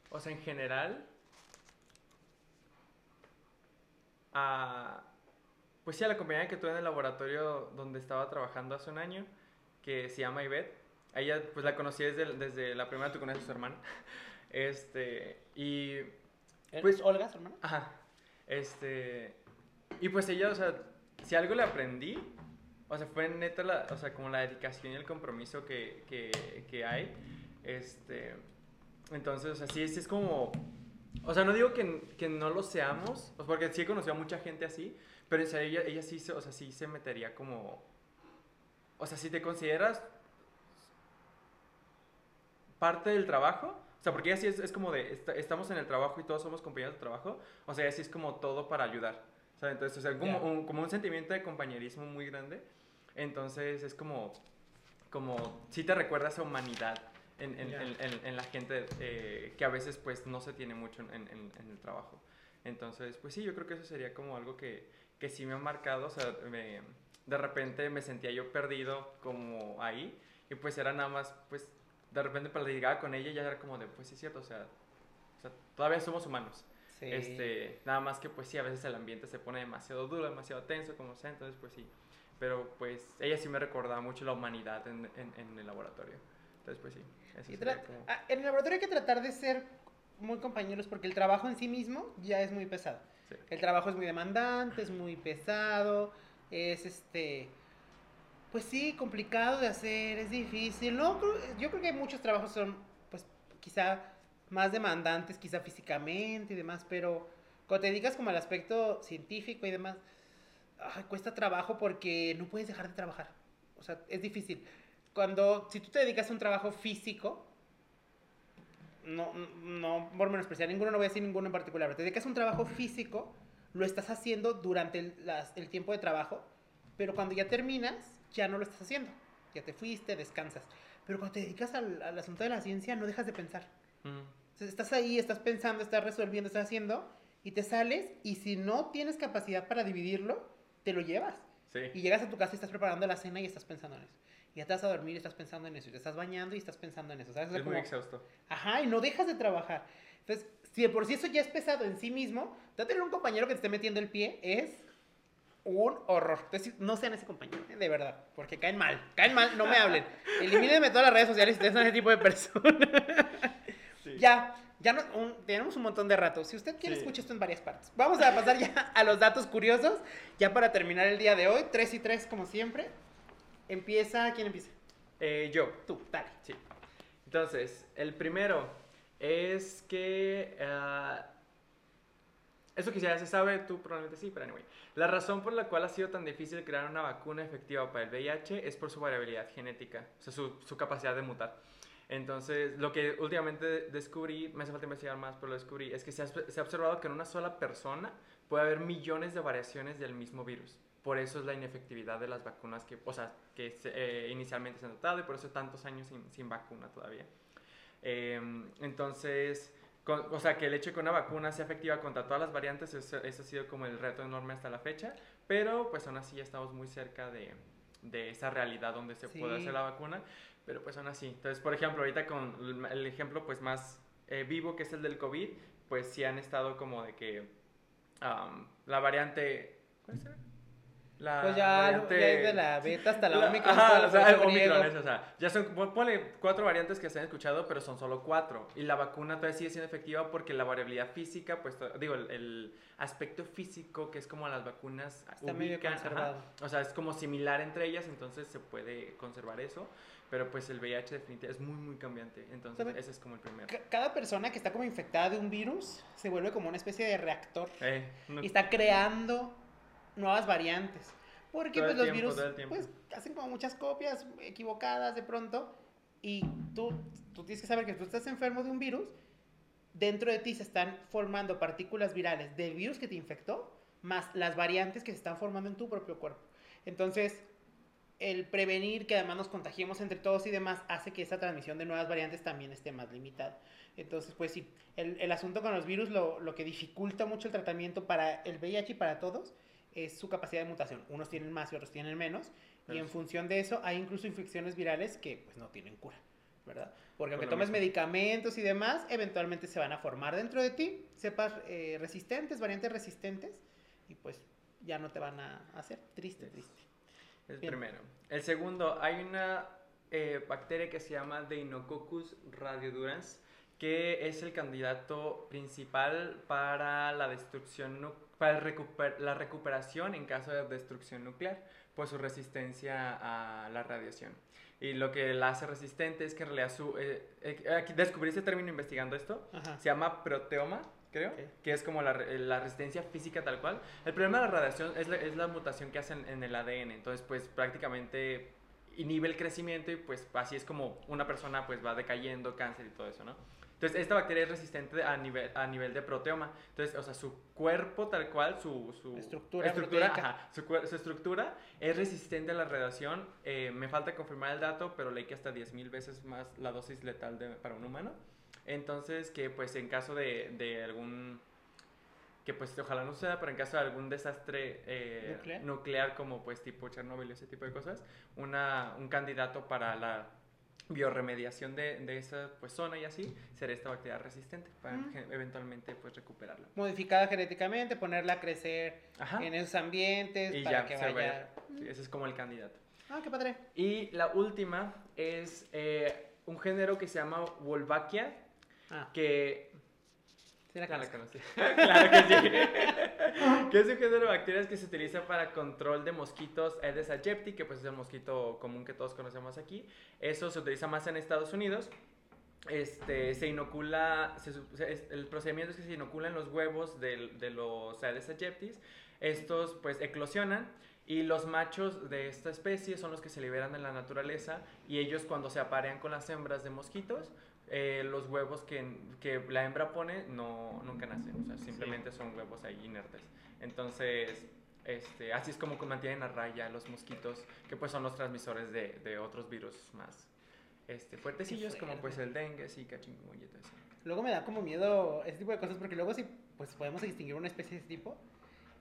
O sea, en general. A. Pues sí, a la compañera que tuve en el laboratorio donde estaba trabajando hace un año, que se llama Ivette. A ella, pues la conocí desde, desde la primera, tú conoces a su hermana. Este. Y. Pues-
¿Es Olga, su hermana?
Ajá. Este. Y pues ella, o sea, si algo le aprendí, o sea, fue neta, la, o sea, como la dedicación y el compromiso que, que, que hay. Este. Entonces, o sea, sí, sí es como. O sea, no digo que, que no lo seamos, porque sí he conocido a mucha gente así, pero o sea, ella, ella sí, se, o sea, sí se metería como. O sea, si te consideras parte del trabajo, o sea, porque ella sí es, es como de, esta- estamos en el trabajo y todos somos compañeros de trabajo, o sea, ella sí es como todo para ayudar, o sea, entonces, o sea, como,
Ya.
un, como un sentimiento de compañerismo muy grande, entonces es como, como, sí te recuerda esa humanidad en, en, en- en- la gente eh, que a veces pues no se tiene mucho en, en- en el trabajo. Entonces, pues sí, yo creo que eso sería como algo que, que sí me ha marcado, o sea, me- de repente me sentía yo perdido como ahí y pues era nada más, pues de repente platicaba con ella y ya era como de, pues sí es cierto, o sea, o sea, todavía somos humanos.
Sí.
Este, nada más que pues sí, a veces el ambiente se pone demasiado duro, demasiado tenso, como sea, entonces pues sí. pero pues ella sí me recordaba mucho la humanidad en, en- en el laboratorio. Entonces, pues sí. eso
Y
como-
ah, en el laboratorio hay que tratar de ser muy compañeros porque el trabajo en sí mismo ya es muy pesado.
sí.
El trabajo es muy demandante, es muy pesado, es este, pues sí, complicado de hacer, es difícil. No, Creo- yo creo que muchos trabajos son, pues quizá más demandantes, quizá físicamente y demás, pero cuando te dedicas como al aspecto científico y demás, ay, cuesta trabajo porque no puedes dejar de trabajar. O sea, es difícil. Cuando, si tú te dedicas a un trabajo físico, no, no por menospreciar ninguno, no voy a decir ninguno en particular, pero te dedicas a un trabajo físico, lo estás haciendo durante el, las- el tiempo de trabajo, pero cuando ya terminas, ya no lo estás haciendo. Ya te fuiste, descansas. Pero cuando te dedicas al, al asunto de la ciencia, no dejas de pensar.
Mm,
Entonces, estás ahí, estás pensando, estás resolviendo, estás haciendo, y te sales, y si no tienes capacidad para dividirlo, te lo llevas.
sí.
Y llegas a tu casa y estás preparando la cena y estás pensando en eso. Y ya te vas a dormir y estás pensando en eso. Y te estás bañando y estás pensando en eso. ¿sabes? O sea,
Es muy
como-
exhausto.
Ajá, y no dejas de trabajar. Entonces, si de por sí eso ya es pesado en sí mismo, tener un compañero que te esté metiendo el pie es un horror. Entonces, no sean ese compañero, ¿eh? de verdad, porque caen mal. Caen mal, no me hablen. Elimínenme todas las redes sociales si ustedes son ese tipo de personas.
Sí.
Ya, ya no- un- tenemos un montón de rato. Si usted quiere,
Sí.
escucha esto en varias partes. Vamos a pasar ya a los datos curiosos, ya para terminar el día de hoy. 3 y 3, como siempre. Empieza, ¿quién empieza?
Eh, yo.
Tú, dale.
Sí. Entonces, el primero es que. ah, eso que ya se sabe, tú probablemente sí, pero anyway. La razón por la cual ha sido tan difícil crear una vacuna efectiva para el VIH es por su variabilidad genética, o sea, su, su capacidad de mutar. Entonces, lo que últimamente descubrí, me hace falta investigar más, pero lo descubrí, es que se ha, se ha observado que en una sola persona puede haber millones de variaciones del mismo virus. Por eso es la inefectividad de las vacunas que, o sea, que eh, inicialmente se han tratado y por eso tantos años sin, sin vacuna todavía. Eh, entonces, con- o sea, que el hecho de que una vacuna sea efectiva contra todas las variantes, eso, eso ha sido como el reto enorme hasta la fecha, pero pues aún así ya estamos muy cerca de, de esa realidad donde se puede
Sí.
hacer la vacuna, pero pues aún así. Entonces, por ejemplo, ahorita con el- ejemplo pues más eh, vivo que es el del COVID, pues sí han estado como de que la variante... ¿Cuál será? La
Pues ya, ya es de la beta hasta la Omicron.
Ajá, o sea,
el.
Omicron es, o sea, ya son, pon- ponle cuatro variantes que se han escuchado, pero son solo cuatro. Y la vacuna todavía sigue siendo efectiva porque la variabilidad física, pues, digo, el, el aspecto físico que es como las vacunas
Está medio
ubican, ajá,
conservado.
o sea, es como similar entre ellas, entonces se puede conservar eso. Pero pues el VIH definitivamente es muy, muy cambiante. Entonces,
¿Sabe?
ese es como el primero.
Ca- Cada persona que está como infectada de un virus se vuelve como una especie de reactor
Eh, no-
y está creando nuevas variantes. Porque
Todo
pues los
tiempo,
virus pues hacen como muchas copias equivocadas de pronto y tú, tú tienes que saber que tú estás enfermo de un virus, dentro de ti se están formando partículas virales del virus que te infectó, más las variantes que se están formando en tu propio cuerpo. Entonces, el prevenir que además nos contagiemos entre todos y demás hace que esa transmisión de nuevas variantes también esté más limitada. Entonces, pues sí, el, el asunto con los virus, lo, lo que dificulta mucho el tratamiento para el VIH y para todos, es su capacidad de mutación. Unos tienen más y otros tienen menos. Y en función de eso, hay incluso infecciones virales que pues no tienen cura, ¿verdad? Porque aunque tomes
mismo.
medicamentos y demás, eventualmente se van a formar dentro de ti, sepas eh, resistentes, variantes resistentes, y pues ya no te van a hacer. Triste,
Yes.
triste.
El
Bien.
primero. El segundo, hay una eh, bacteria que se llama Deinococcus radiodurans, que es el candidato principal para la destrucción, para recuper- la recuperación en caso de destrucción nuclear, por su resistencia a la radiación. Y lo que la hace resistente es que en realidad su... eh, eh, descubrí ese término investigando esto,
Ajá.
se llama proteoma, creo,
Ok.
que es como la, la resistencia física tal cual. El problema de la radiación es la, es la mutación que hacen en el ADN, entonces pues prácticamente inhibe el crecimiento y pues así es como una persona pues va decayendo, cáncer y todo eso, ¿no? Entonces esta bacteria es resistente a nivel, a nivel de proteoma, entonces o sea su cuerpo tal cual, su, su
Estructura proteica.
ajá, su, su estructura es resistente a la radiación, Eh, me falta confirmar el dato, pero leí que hasta 10.000 veces más la dosis letal de- para un humano. Entonces, que pues en caso de, de algún, que pues ojalá no suceda, pero en caso de algún desastre eh,
¿Nuclear?
nuclear como pues tipo Chernobyl y ese tipo de cosas, una, un candidato para la bioremediación de, de esa pues, zona y así, será esta bacteria resistente para
Mm.
eventualmente pues recuperarla.
Modificada genéticamente, ponerla a crecer
Ajá.
en esos ambientes
Y
para
ya,
que
se
vaya.
Sí, ese es como el candidato.
Ah, qué padre.
Y la última es eh, un género que se llama Wolbachia,
Ah,
que
sí la
Ya la conocí. claro que sí. que es un género de bacterias que se utiliza para control de mosquitos Aedes aegypti, que pues es el mosquito común que todos conocemos aquí. Eso se utiliza más en Estados Unidos. Este, se inocula, se el procedimiento es que se inoculan los huevos del- de los Aedes aegypti. Estos pues eclosionan y los machos de esta especie son los que se liberan en la naturaleza y ellos cuando se aparean con las hembras de mosquitos, eh, los huevos que, que la hembra pone no, nunca nacen, o sea, simplemente son huevos ahí inertes. Entonces, este, así es como que mantienen a raya los mosquitos, que pues son los transmisores de, de otros virus más este, fuertecillos, como pues el dengue, zika, chikungunya y todo eso.
Luego me da como miedo ese tipo de cosas porque luego sí, pues podemos distinguir una especie de ese tipo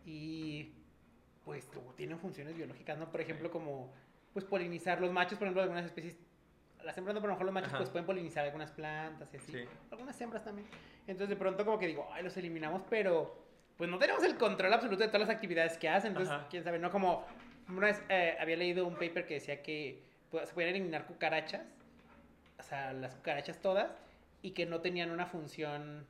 y pues tienen funciones biológicas, ¿no? Por ejemplo, como pues polinizar los machos, por ejemplo, de algunas especies, las hembras no, pero a lo mejor los machos
Ajá.
pues pueden polinizar algunas plantas y así.
Sí.
Algunas hembras también. Entonces de pronto como que digo, ay, los eliminamos, pero pues no tenemos el control absoluto de todas las actividades que hacen. Entonces,
Ajá.
quién sabe, ¿no? Como una vez eh, había leído un paper que decía que pues, se podían eliminar cucarachas, o sea, las cucarachas todas, y que no tenían una función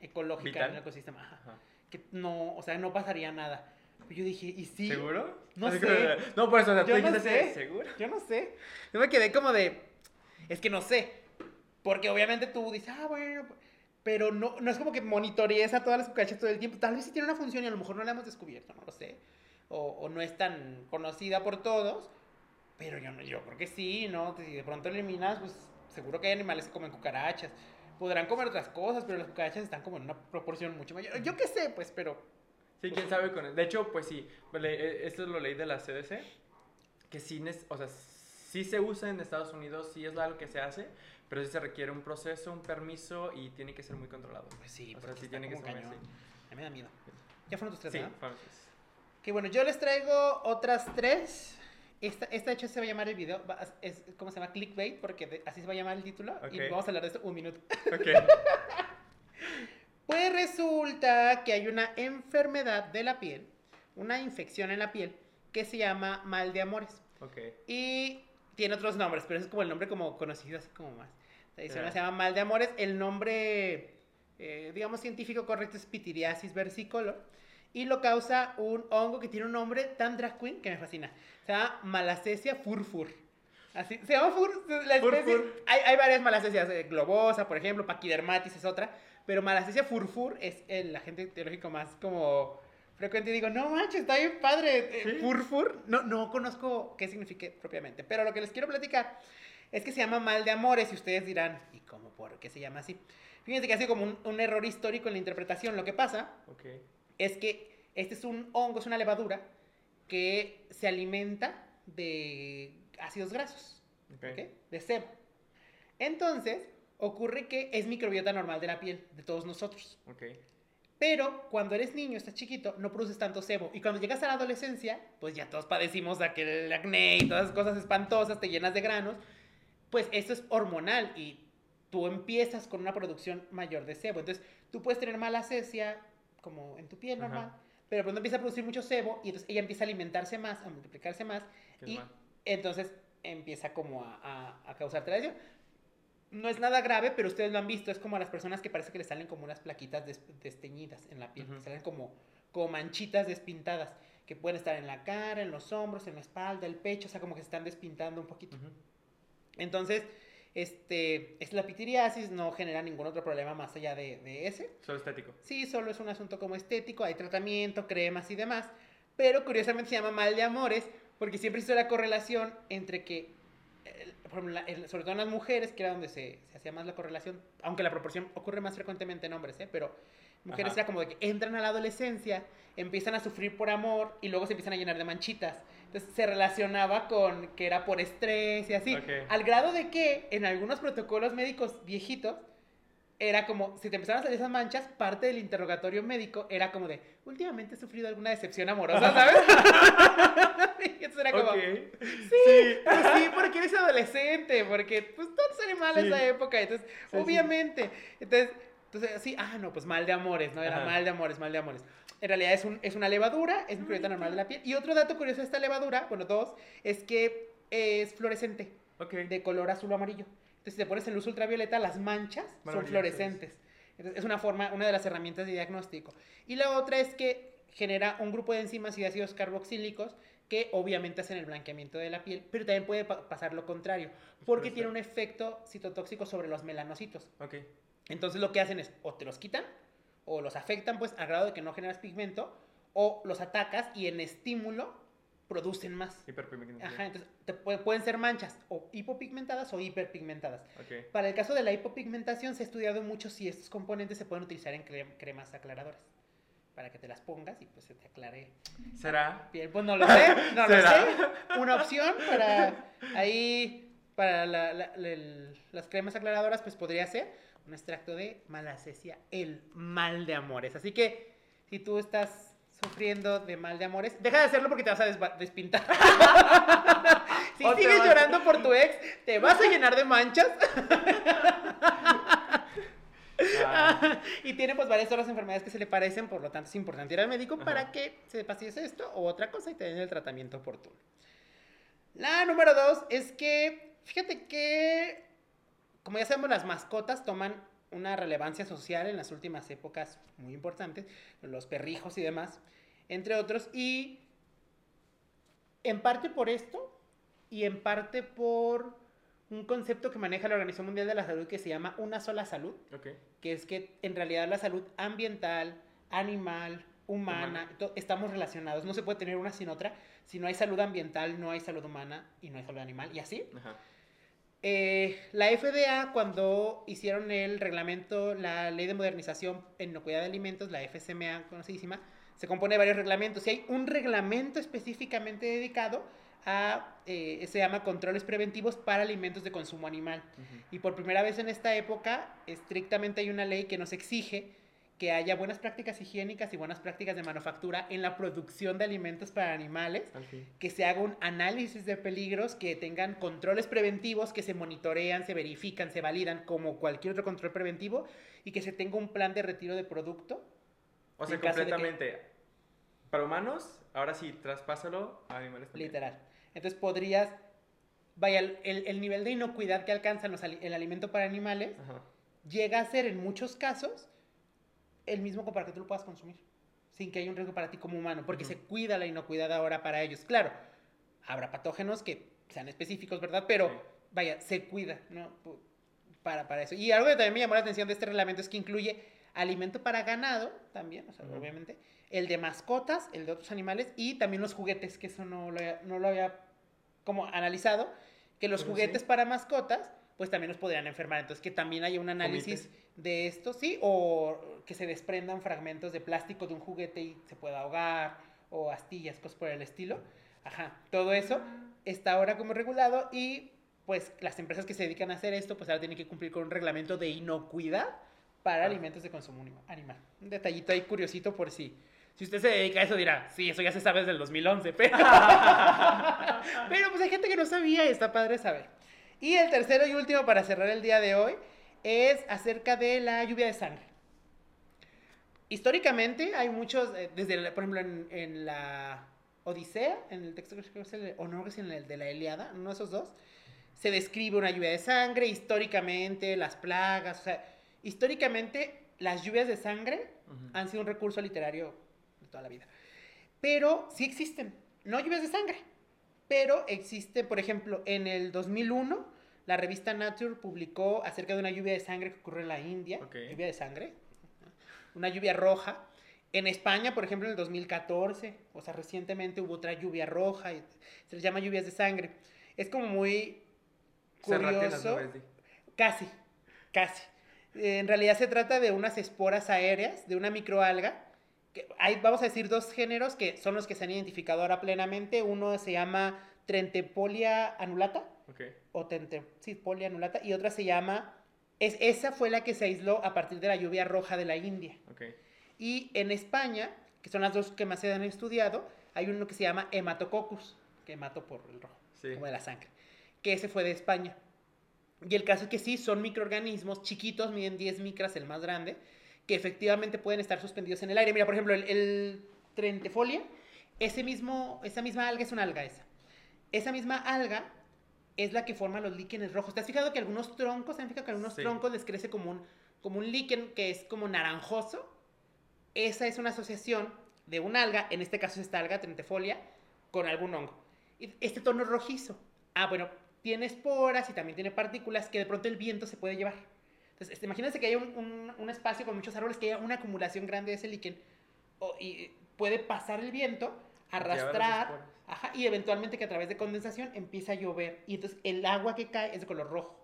ecológica
¿Vital?
en el ecosistema. Ajá. Que no, o sea, no pasaría nada. Pero yo dije, ¿y sí?
¿Seguro?
No
Así
sé.
como- No, por eso, o sea, tú
Yo no
dijiste así,
sé.
¿seguro?
Yo no sé. Yo me quedé como de. Es que no sé. Porque obviamente tú dices, ah, bueno. pues", Pero no, no es como que monitorees a todas las cucarachas todo el tiempo. Tal vez sí tiene una función y a lo mejor no la hemos descubierto, no lo sé. O, o no es tan conocida por todos. Pero yo, no, yo creo que sí, ¿no? Si de pronto eliminas, pues seguro que hay animales que comen cucarachas. Podrán comer otras cosas, pero las cucarachas están como en una proporción mucho mayor. Yo qué sé, pues, pero.
Sí, quién sabe con él. De hecho, pues sí, pues, eh, esto lo leí de la CDC, que sí, o sea, sí se usa en Estados Unidos, sí es algo que se hace, pero sí se requiere un proceso, un permiso y tiene que ser muy controlado.
Pues sí,
o sea, sí tiene que ser
cañón. me da miedo. Ya fueron tus tres,
Sí,
¿verdad?
vamos.
Que bueno, yo les traigo otras tres. Esta, esta de hecho se va a llamar el video, va- es, ¿cómo se llama? Clickbait, porque de- así se va a llamar el título. Y
Ok.
vamos a hablar de esto un minuto.
Ok.
Pues resulta que hay una enfermedad de la piel, una infección en la piel, que se llama mal de amores.
Ok.
Y tiene otros nombres, pero ese es como el nombre como conocido, así como más. Tradicional
Ya.
se llama mal de amores. El nombre, eh, digamos, científico correcto es pitiriasis versicolor. Y lo causa un hongo que tiene un nombre tan drag queen que me fascina. Se llama Malacesia furfur. Así, se llama fur, la especie-
Furfur.
Hay, hay varias malacesias, eh, globosa, por ejemplo, paquidermatis es otra. Pero Malacesia furfur es el agente teológico más como frecuente. Y digo, no manches, está bien padre. eh,
Sí.
Furfur. No, no conozco qué significa propiamente. Pero lo que les quiero platicar es que se llama mal de amores. Y ustedes dirán, ¿y cómo por qué se llama así? Fíjense que ha sido como un, un error histórico en la interpretación. Lo que pasa
Ok.
es que este es un hongo, es una levadura que se alimenta de ácidos grasos.
Ok.
¿ok? De sebo. Entonces, ocurre que es microbiota normal de la piel de todos nosotros.
Ok.
Pero cuando eres niño, estás chiquito, no produces tanto sebo. Y cuando llegas a la adolescencia, pues ya todos padecimos aquel acné y todas esas cosas espantosas, te llenas de granos. Pues esto es hormonal y tú empiezas con una producción mayor de sebo. Entonces, tú puedes tener malacesia como en tu piel
Ajá.
normal, pero pronto empieza a producir mucho sebo y entonces ella empieza a alimentarse más, a multiplicarse más
¿Qué es
y entonces empieza como a, a, a causar. No es nada grave, pero ustedes lo han visto, es como a las personas que parece que les salen como unas plaquitas des- desteñidas en la piel, salen como, como manchitas despintadas, que pueden estar en la cara, en los hombros, en la espalda, el pecho, o sea, como que se están despintando un poquito. Entonces, este, es la pitiriasis, no genera ningún otro problema más allá de, de ese.
Solo estético.
Sí, solo es un asunto como estético, hay tratamiento, cremas y demás, pero curiosamente se llama mal de amores porque siempre hizo la correlación entre que, por ejemplo, sobre todo en las mujeres, que era donde se, se hacía más la correlación, aunque la proporción ocurre más frecuentemente en hombres, ¿eh? pero mujeres
Ajá.
era como de que entran a la adolescencia, empiezan a sufrir por amor y luego se empiezan a llenar de manchitas. Entonces se relacionaba con que era por estrés y así,
Ok.
al grado de que en algunos protocolos médicos viejitos, era como, si te empezaron a salir esas manchas, parte del interrogatorio médico era como de, últimamente he sufrido alguna decepción amorosa, ¿sabes? y entonces era como,
Ok.
sí, pues sí, porque eres adolescente, porque pues todo sale mal en
Sí.
esa época, entonces,
sí.
obviamente, entonces, entonces, sí, ah, no, pues mal de amores, ¿no? Era
Ajá.
mal de amores, mal de amores. En realidad es, un, es una levadura, es microbiota normal de la piel. Y otro dato curioso de esta levadura, bueno, dos, es que es fluorescente,
Ok.
de color azul o amarillo. Entonces, si te pones en luz ultravioleta, las manchas son fluorescentes. Entonces, es una forma, una de las herramientas de diagnóstico. Y la otra es que genera un grupo de enzimas y de ácidos carboxílicos que obviamente hacen el blanqueamiento de la piel, pero también puede pa- pasar lo contrario, porque tiene un efecto citotóxico sobre los melanocitos.
Ok.
Entonces lo que hacen es o te los quitan o los afectan pues al grado de que no generas pigmento o los atacas y en estímulo producen más.
Hiperpigmentación.
Ajá, entonces te pu- pueden ser manchas o hipopigmentadas o hiperpigmentadas.
Ok.
Para el caso de la hipopigmentación se ha estudiado mucho si estos componentes se pueden utilizar en cre- cremas aclaradoras. Para que te las pongas y pues se te aclare
¿Será?
Bien, pues no lo sé, no lo sé. Una opción para ahí, para la- la- la- las cremas aclaradoras, pues podría ser un extracto de malacesia, el mal de amores. Así que si tú estás sufriendo de mal de amores, deja de hacerlo porque te vas a despintar. si
O
sigues llorando por tu ex, te vas a llenar de manchas
Ah,
y tiene pues varias otras enfermedades que se le parecen, por lo tanto es importante ir al médico
Ajá.
para que sepas si es esto o otra cosa y te den el tratamiento oportuno. La número dos es que, fíjate que, como ya sabemos, las mascotas toman una relevancia social en las últimas épocas muy importantes, los perrijos y demás, entre otros, y en parte por esto y en parte por un concepto que maneja la Organización Mundial de la Salud que se llama una sola salud que es que en realidad la salud ambiental, animal, humana,
Humana.
estamos relacionados. No se puede tener una sin otra. Si no hay salud ambiental, no hay salud humana y no hay salud animal. Y así.
Ajá.
Eh, la FDA, cuando hicieron el reglamento, la ley de modernización en inocuidad de alimentos, la FSMA conocidísima, se compone de varios reglamentos. Y hay un reglamento específicamente dedicado a, eh, se llama controles preventivos para alimentos de consumo animal. Y por primera vez en esta época, estrictamente hay una ley que nos exige que haya buenas prácticas higiénicas y buenas prácticas de manufactura en la producción de alimentos para animales,
Al fin.
que se haga un análisis de peligros, que tengan controles preventivos que se monitorean, se verifican, se validan como cualquier otro control preventivo y que se tenga un plan de retiro de producto.
O sea,
de que-
completamente. Para humanos, ahora sí, traspásalo a animales también.
Literal. Entonces podrías, vaya, el, el- el nivel de inocuidad que ali- el alimento para animales
Ajá.
llega a ser en muchos casos el mismo como para que tú lo puedas consumir, sin que haya un riesgo para ti como humano, porque se cuida la inocuidad ahora para ellos. Claro, habrá patógenos que sean específicos, ¿verdad? Pero
Sí.
vaya, se cuida, ¿no? Para, para eso. Y algo que también me llamó la atención de este reglamento es que incluye alimento para ganado, también, o sea, obviamente, el de mascotas, el de otros animales y también los juguetes, que eso no lo había, no lo había como analizado, que los
Pero
juguetes
sí.
para mascotas, pues también los podrían enfermar. Entonces, que también haya un análisis. De esto, sí, o que se desprendan fragmentos de plástico de un juguete y se pueda ahogar, o astillas, cosas por el estilo. Ajá, todo eso está ahora como regulado y pues las empresas que se dedican a hacer esto, pues ahora tienen que cumplir con un reglamento de inocuidad para alimentos de consumo animal. Un detallito ahí curiosito por si... Si usted se dedica a eso dirá, sí, eso ya se sabe desde el 2011, pero... pero pues hay gente que no sabía y está padre saber. Y el tercero y último para cerrar el día de hoy es acerca de la lluvia de sangre. Históricamente hay muchos, eh, desde, por ejemplo, en, en la Odisea, en el texto que es el, o no, es en el de la Eliada, uno de esos dos, se describe una lluvia de sangre, históricamente, las plagas, o sea, históricamente las lluvias de sangre han sido un recurso literario de toda la vida. Pero sí existen, no lluvias de sangre, pero existe, por ejemplo, en el 2001, la revista Nature publicó acerca de una lluvia de sangre que ocurrió en la India,
Ok.
lluvia de sangre, una lluvia roja. En España, por ejemplo, en el 2014, o sea, recientemente hubo otra lluvia roja, y se les llama lluvias de sangre. Es como muy curioso.
nubes.
Casi, casi. Eh, En realidad se trata de unas esporas aéreas, de una microalga. Que hay, vamos a decir, dos géneros que son los que se han identificado ahora plenamente. Uno se llama Trentepolia anulata,
Ok.
Sí, polia anulata, y otra se llama Es, esa fue la que se aisló a partir de la lluvia roja de la India. Y en España, que son las dos que más se han estudiado, hay uno que se llama hematococcus, que mato por el rojo,
Sí.
como de la sangre, que ese fue de España. Y el caso es que sí, son microorganismos chiquitos, miden 10 micras el más grande, que efectivamente pueden estar suspendidos en el aire. Mira, por ejemplo, el, el trentifolia, ese mismo, esa misma alga es una alga esa. Esa misma alga es la que forma los líquenes rojos. ¿Te has fijado que algunos troncos, ¿te has fijado que algunos
Sí.
troncos les crece como un, como un líquen que es como naranjoso? Esa es una asociación de un alga, en este caso es esta alga trentifolia, con algún hongo. Este tono es rojizo. Ah, bueno, tiene esporas y también tiene partículas que de pronto el viento se puede llevar. Entonces, este, imagínense que hay un, un- un espacio con muchos árboles, que haya una acumulación grande de ese líquen. o- y puede pasar el viento, arrastrar, ajá, y eventualmente que a través de condensación empieza a llover. Y entonces el agua que cae es de color rojo.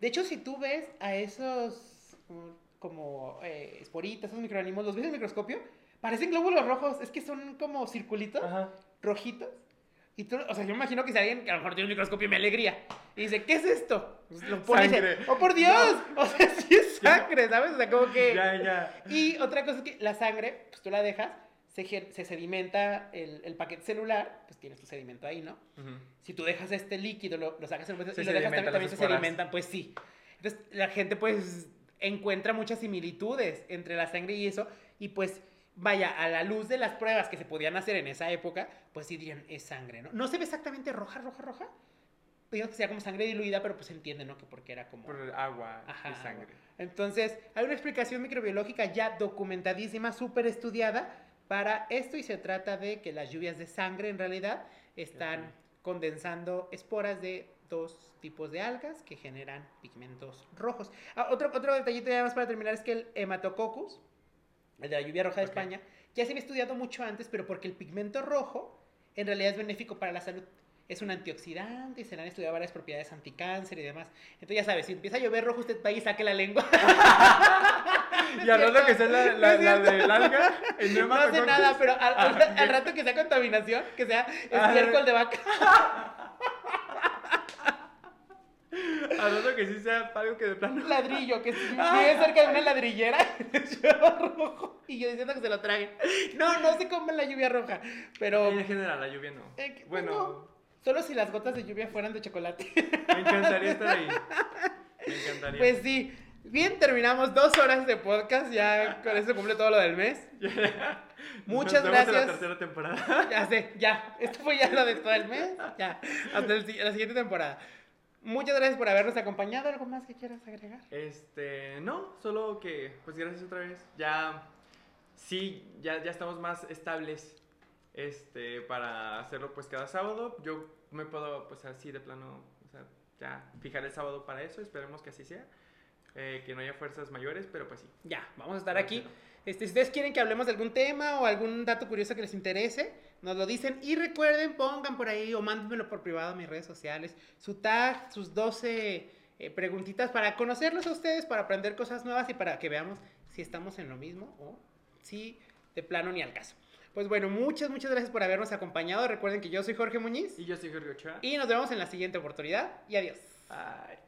De hecho, si tú ves a esos mm, como eh, esporitas, esos microorganismos, los ves en el microscopio, parecen glóbulos rojos. Es que son como circulitos
Ajá.
rojitos. Y tú, o sea, yo me imagino que si alguien que a lo mejor tiene un microscopio y me alegría y dice, ¿qué es esto? Pues lo pone y dice,
Sangre.
¡oh por Dios! O sea, sí es sangre, ¿sabes? O sea, como que.
Ya, ya.
Y otra cosa es que la sangre, pues tú la dejas, se, sedimenta el, el paquete celular, pues tienes tu sedimento ahí, ¿no? Si tú dejas este líquido, lo, lo sacas en el
Se
y lo dejas también, se sedimentan, pues sí. Entonces la gente pues encuentra muchas similitudes entre la sangre y eso, y pues vaya, a la luz de las pruebas que se podían hacer en esa época, pues sí dirían, es sangre, ¿no? No se ve exactamente roja, roja, roja. Digamos que sea como sangre diluida, pero pues se entiende, ¿no? Que porque era como...
Por agua
Ajá,
y sangre.
Entonces, hay una explicación microbiológica ya documentadísima, súper estudiada para esto y se trata de que las lluvias de sangre en realidad están condensando esporas de dos tipos de algas que generan pigmentos rojos. Ah, otro, otro detallito ya más para terminar es que el hematococcus, el de la lluvia roja de. España, ya se había estudiado mucho antes, pero porque el pigmento rojo en realidad es benéfico para la salud. Es un antioxidante y se le han estudiado varias propiedades anticáncer y demás. Entonces ya sabes, si empieza a llover rojo, usted va y saque la lengua.
Y al rato que sea la, la, la del alga, el
No hace nada, pero al, al-
Ah,
al rato que sea contaminación, que sea
Ah,
estiércol de vaca.
Al rato que sí sea algo que de plano.
ladrillo, que si vive cerca de una ladrillera, lleva rojo. Y yo diciendo que se lo traguen. No, no se come la lluvia roja. Pero
En general, la lluvia no.
Eh,
Bueno,
no. solo si las gotas de lluvia fueran de chocolate.
me encantaría estar ahí. Me encantaría.
Pues sí. Bien, terminamos dos horas de podcast. Ya con eso cumple todo lo del mes. Muchas
Nos vemos en la
gracias.
tercera temporada.
Ya sé, ya. Esto fue ya lo de todo el mes. Ya. Hasta el la siguiente temporada. Muchas gracias por habernos acompañado. ¿Algo más que quieras agregar?
Este, no, solo que, pues gracias otra vez. Ya, sí, ya, ya estamos más estables, este, para hacerlo pues cada sábado. Yo me puedo, pues así de plano, o sea, ya fijar el sábado para eso. Esperemos que así sea. Eh, que no haya fuerzas mayores, pero pues sí.
Ya, vamos a estar aquí. Este, si ustedes quieren que hablemos de algún tema o algún dato curioso que les interese, nos lo dicen. Y recuerden, pongan por ahí o mándenmelo por privado a mis redes sociales. Su tag, sus 12 eh, preguntitas para conocerlos a ustedes, para aprender cosas nuevas y para que veamos si estamos en lo mismo o si de plano ni al caso. Pues bueno, muchas, muchas gracias por habernos acompañado. Recuerden que yo soy Jorge Muñiz
Y yo soy Jorge Ochoa.
y nos vemos en la siguiente oportunidad. Y adiós.
Bye.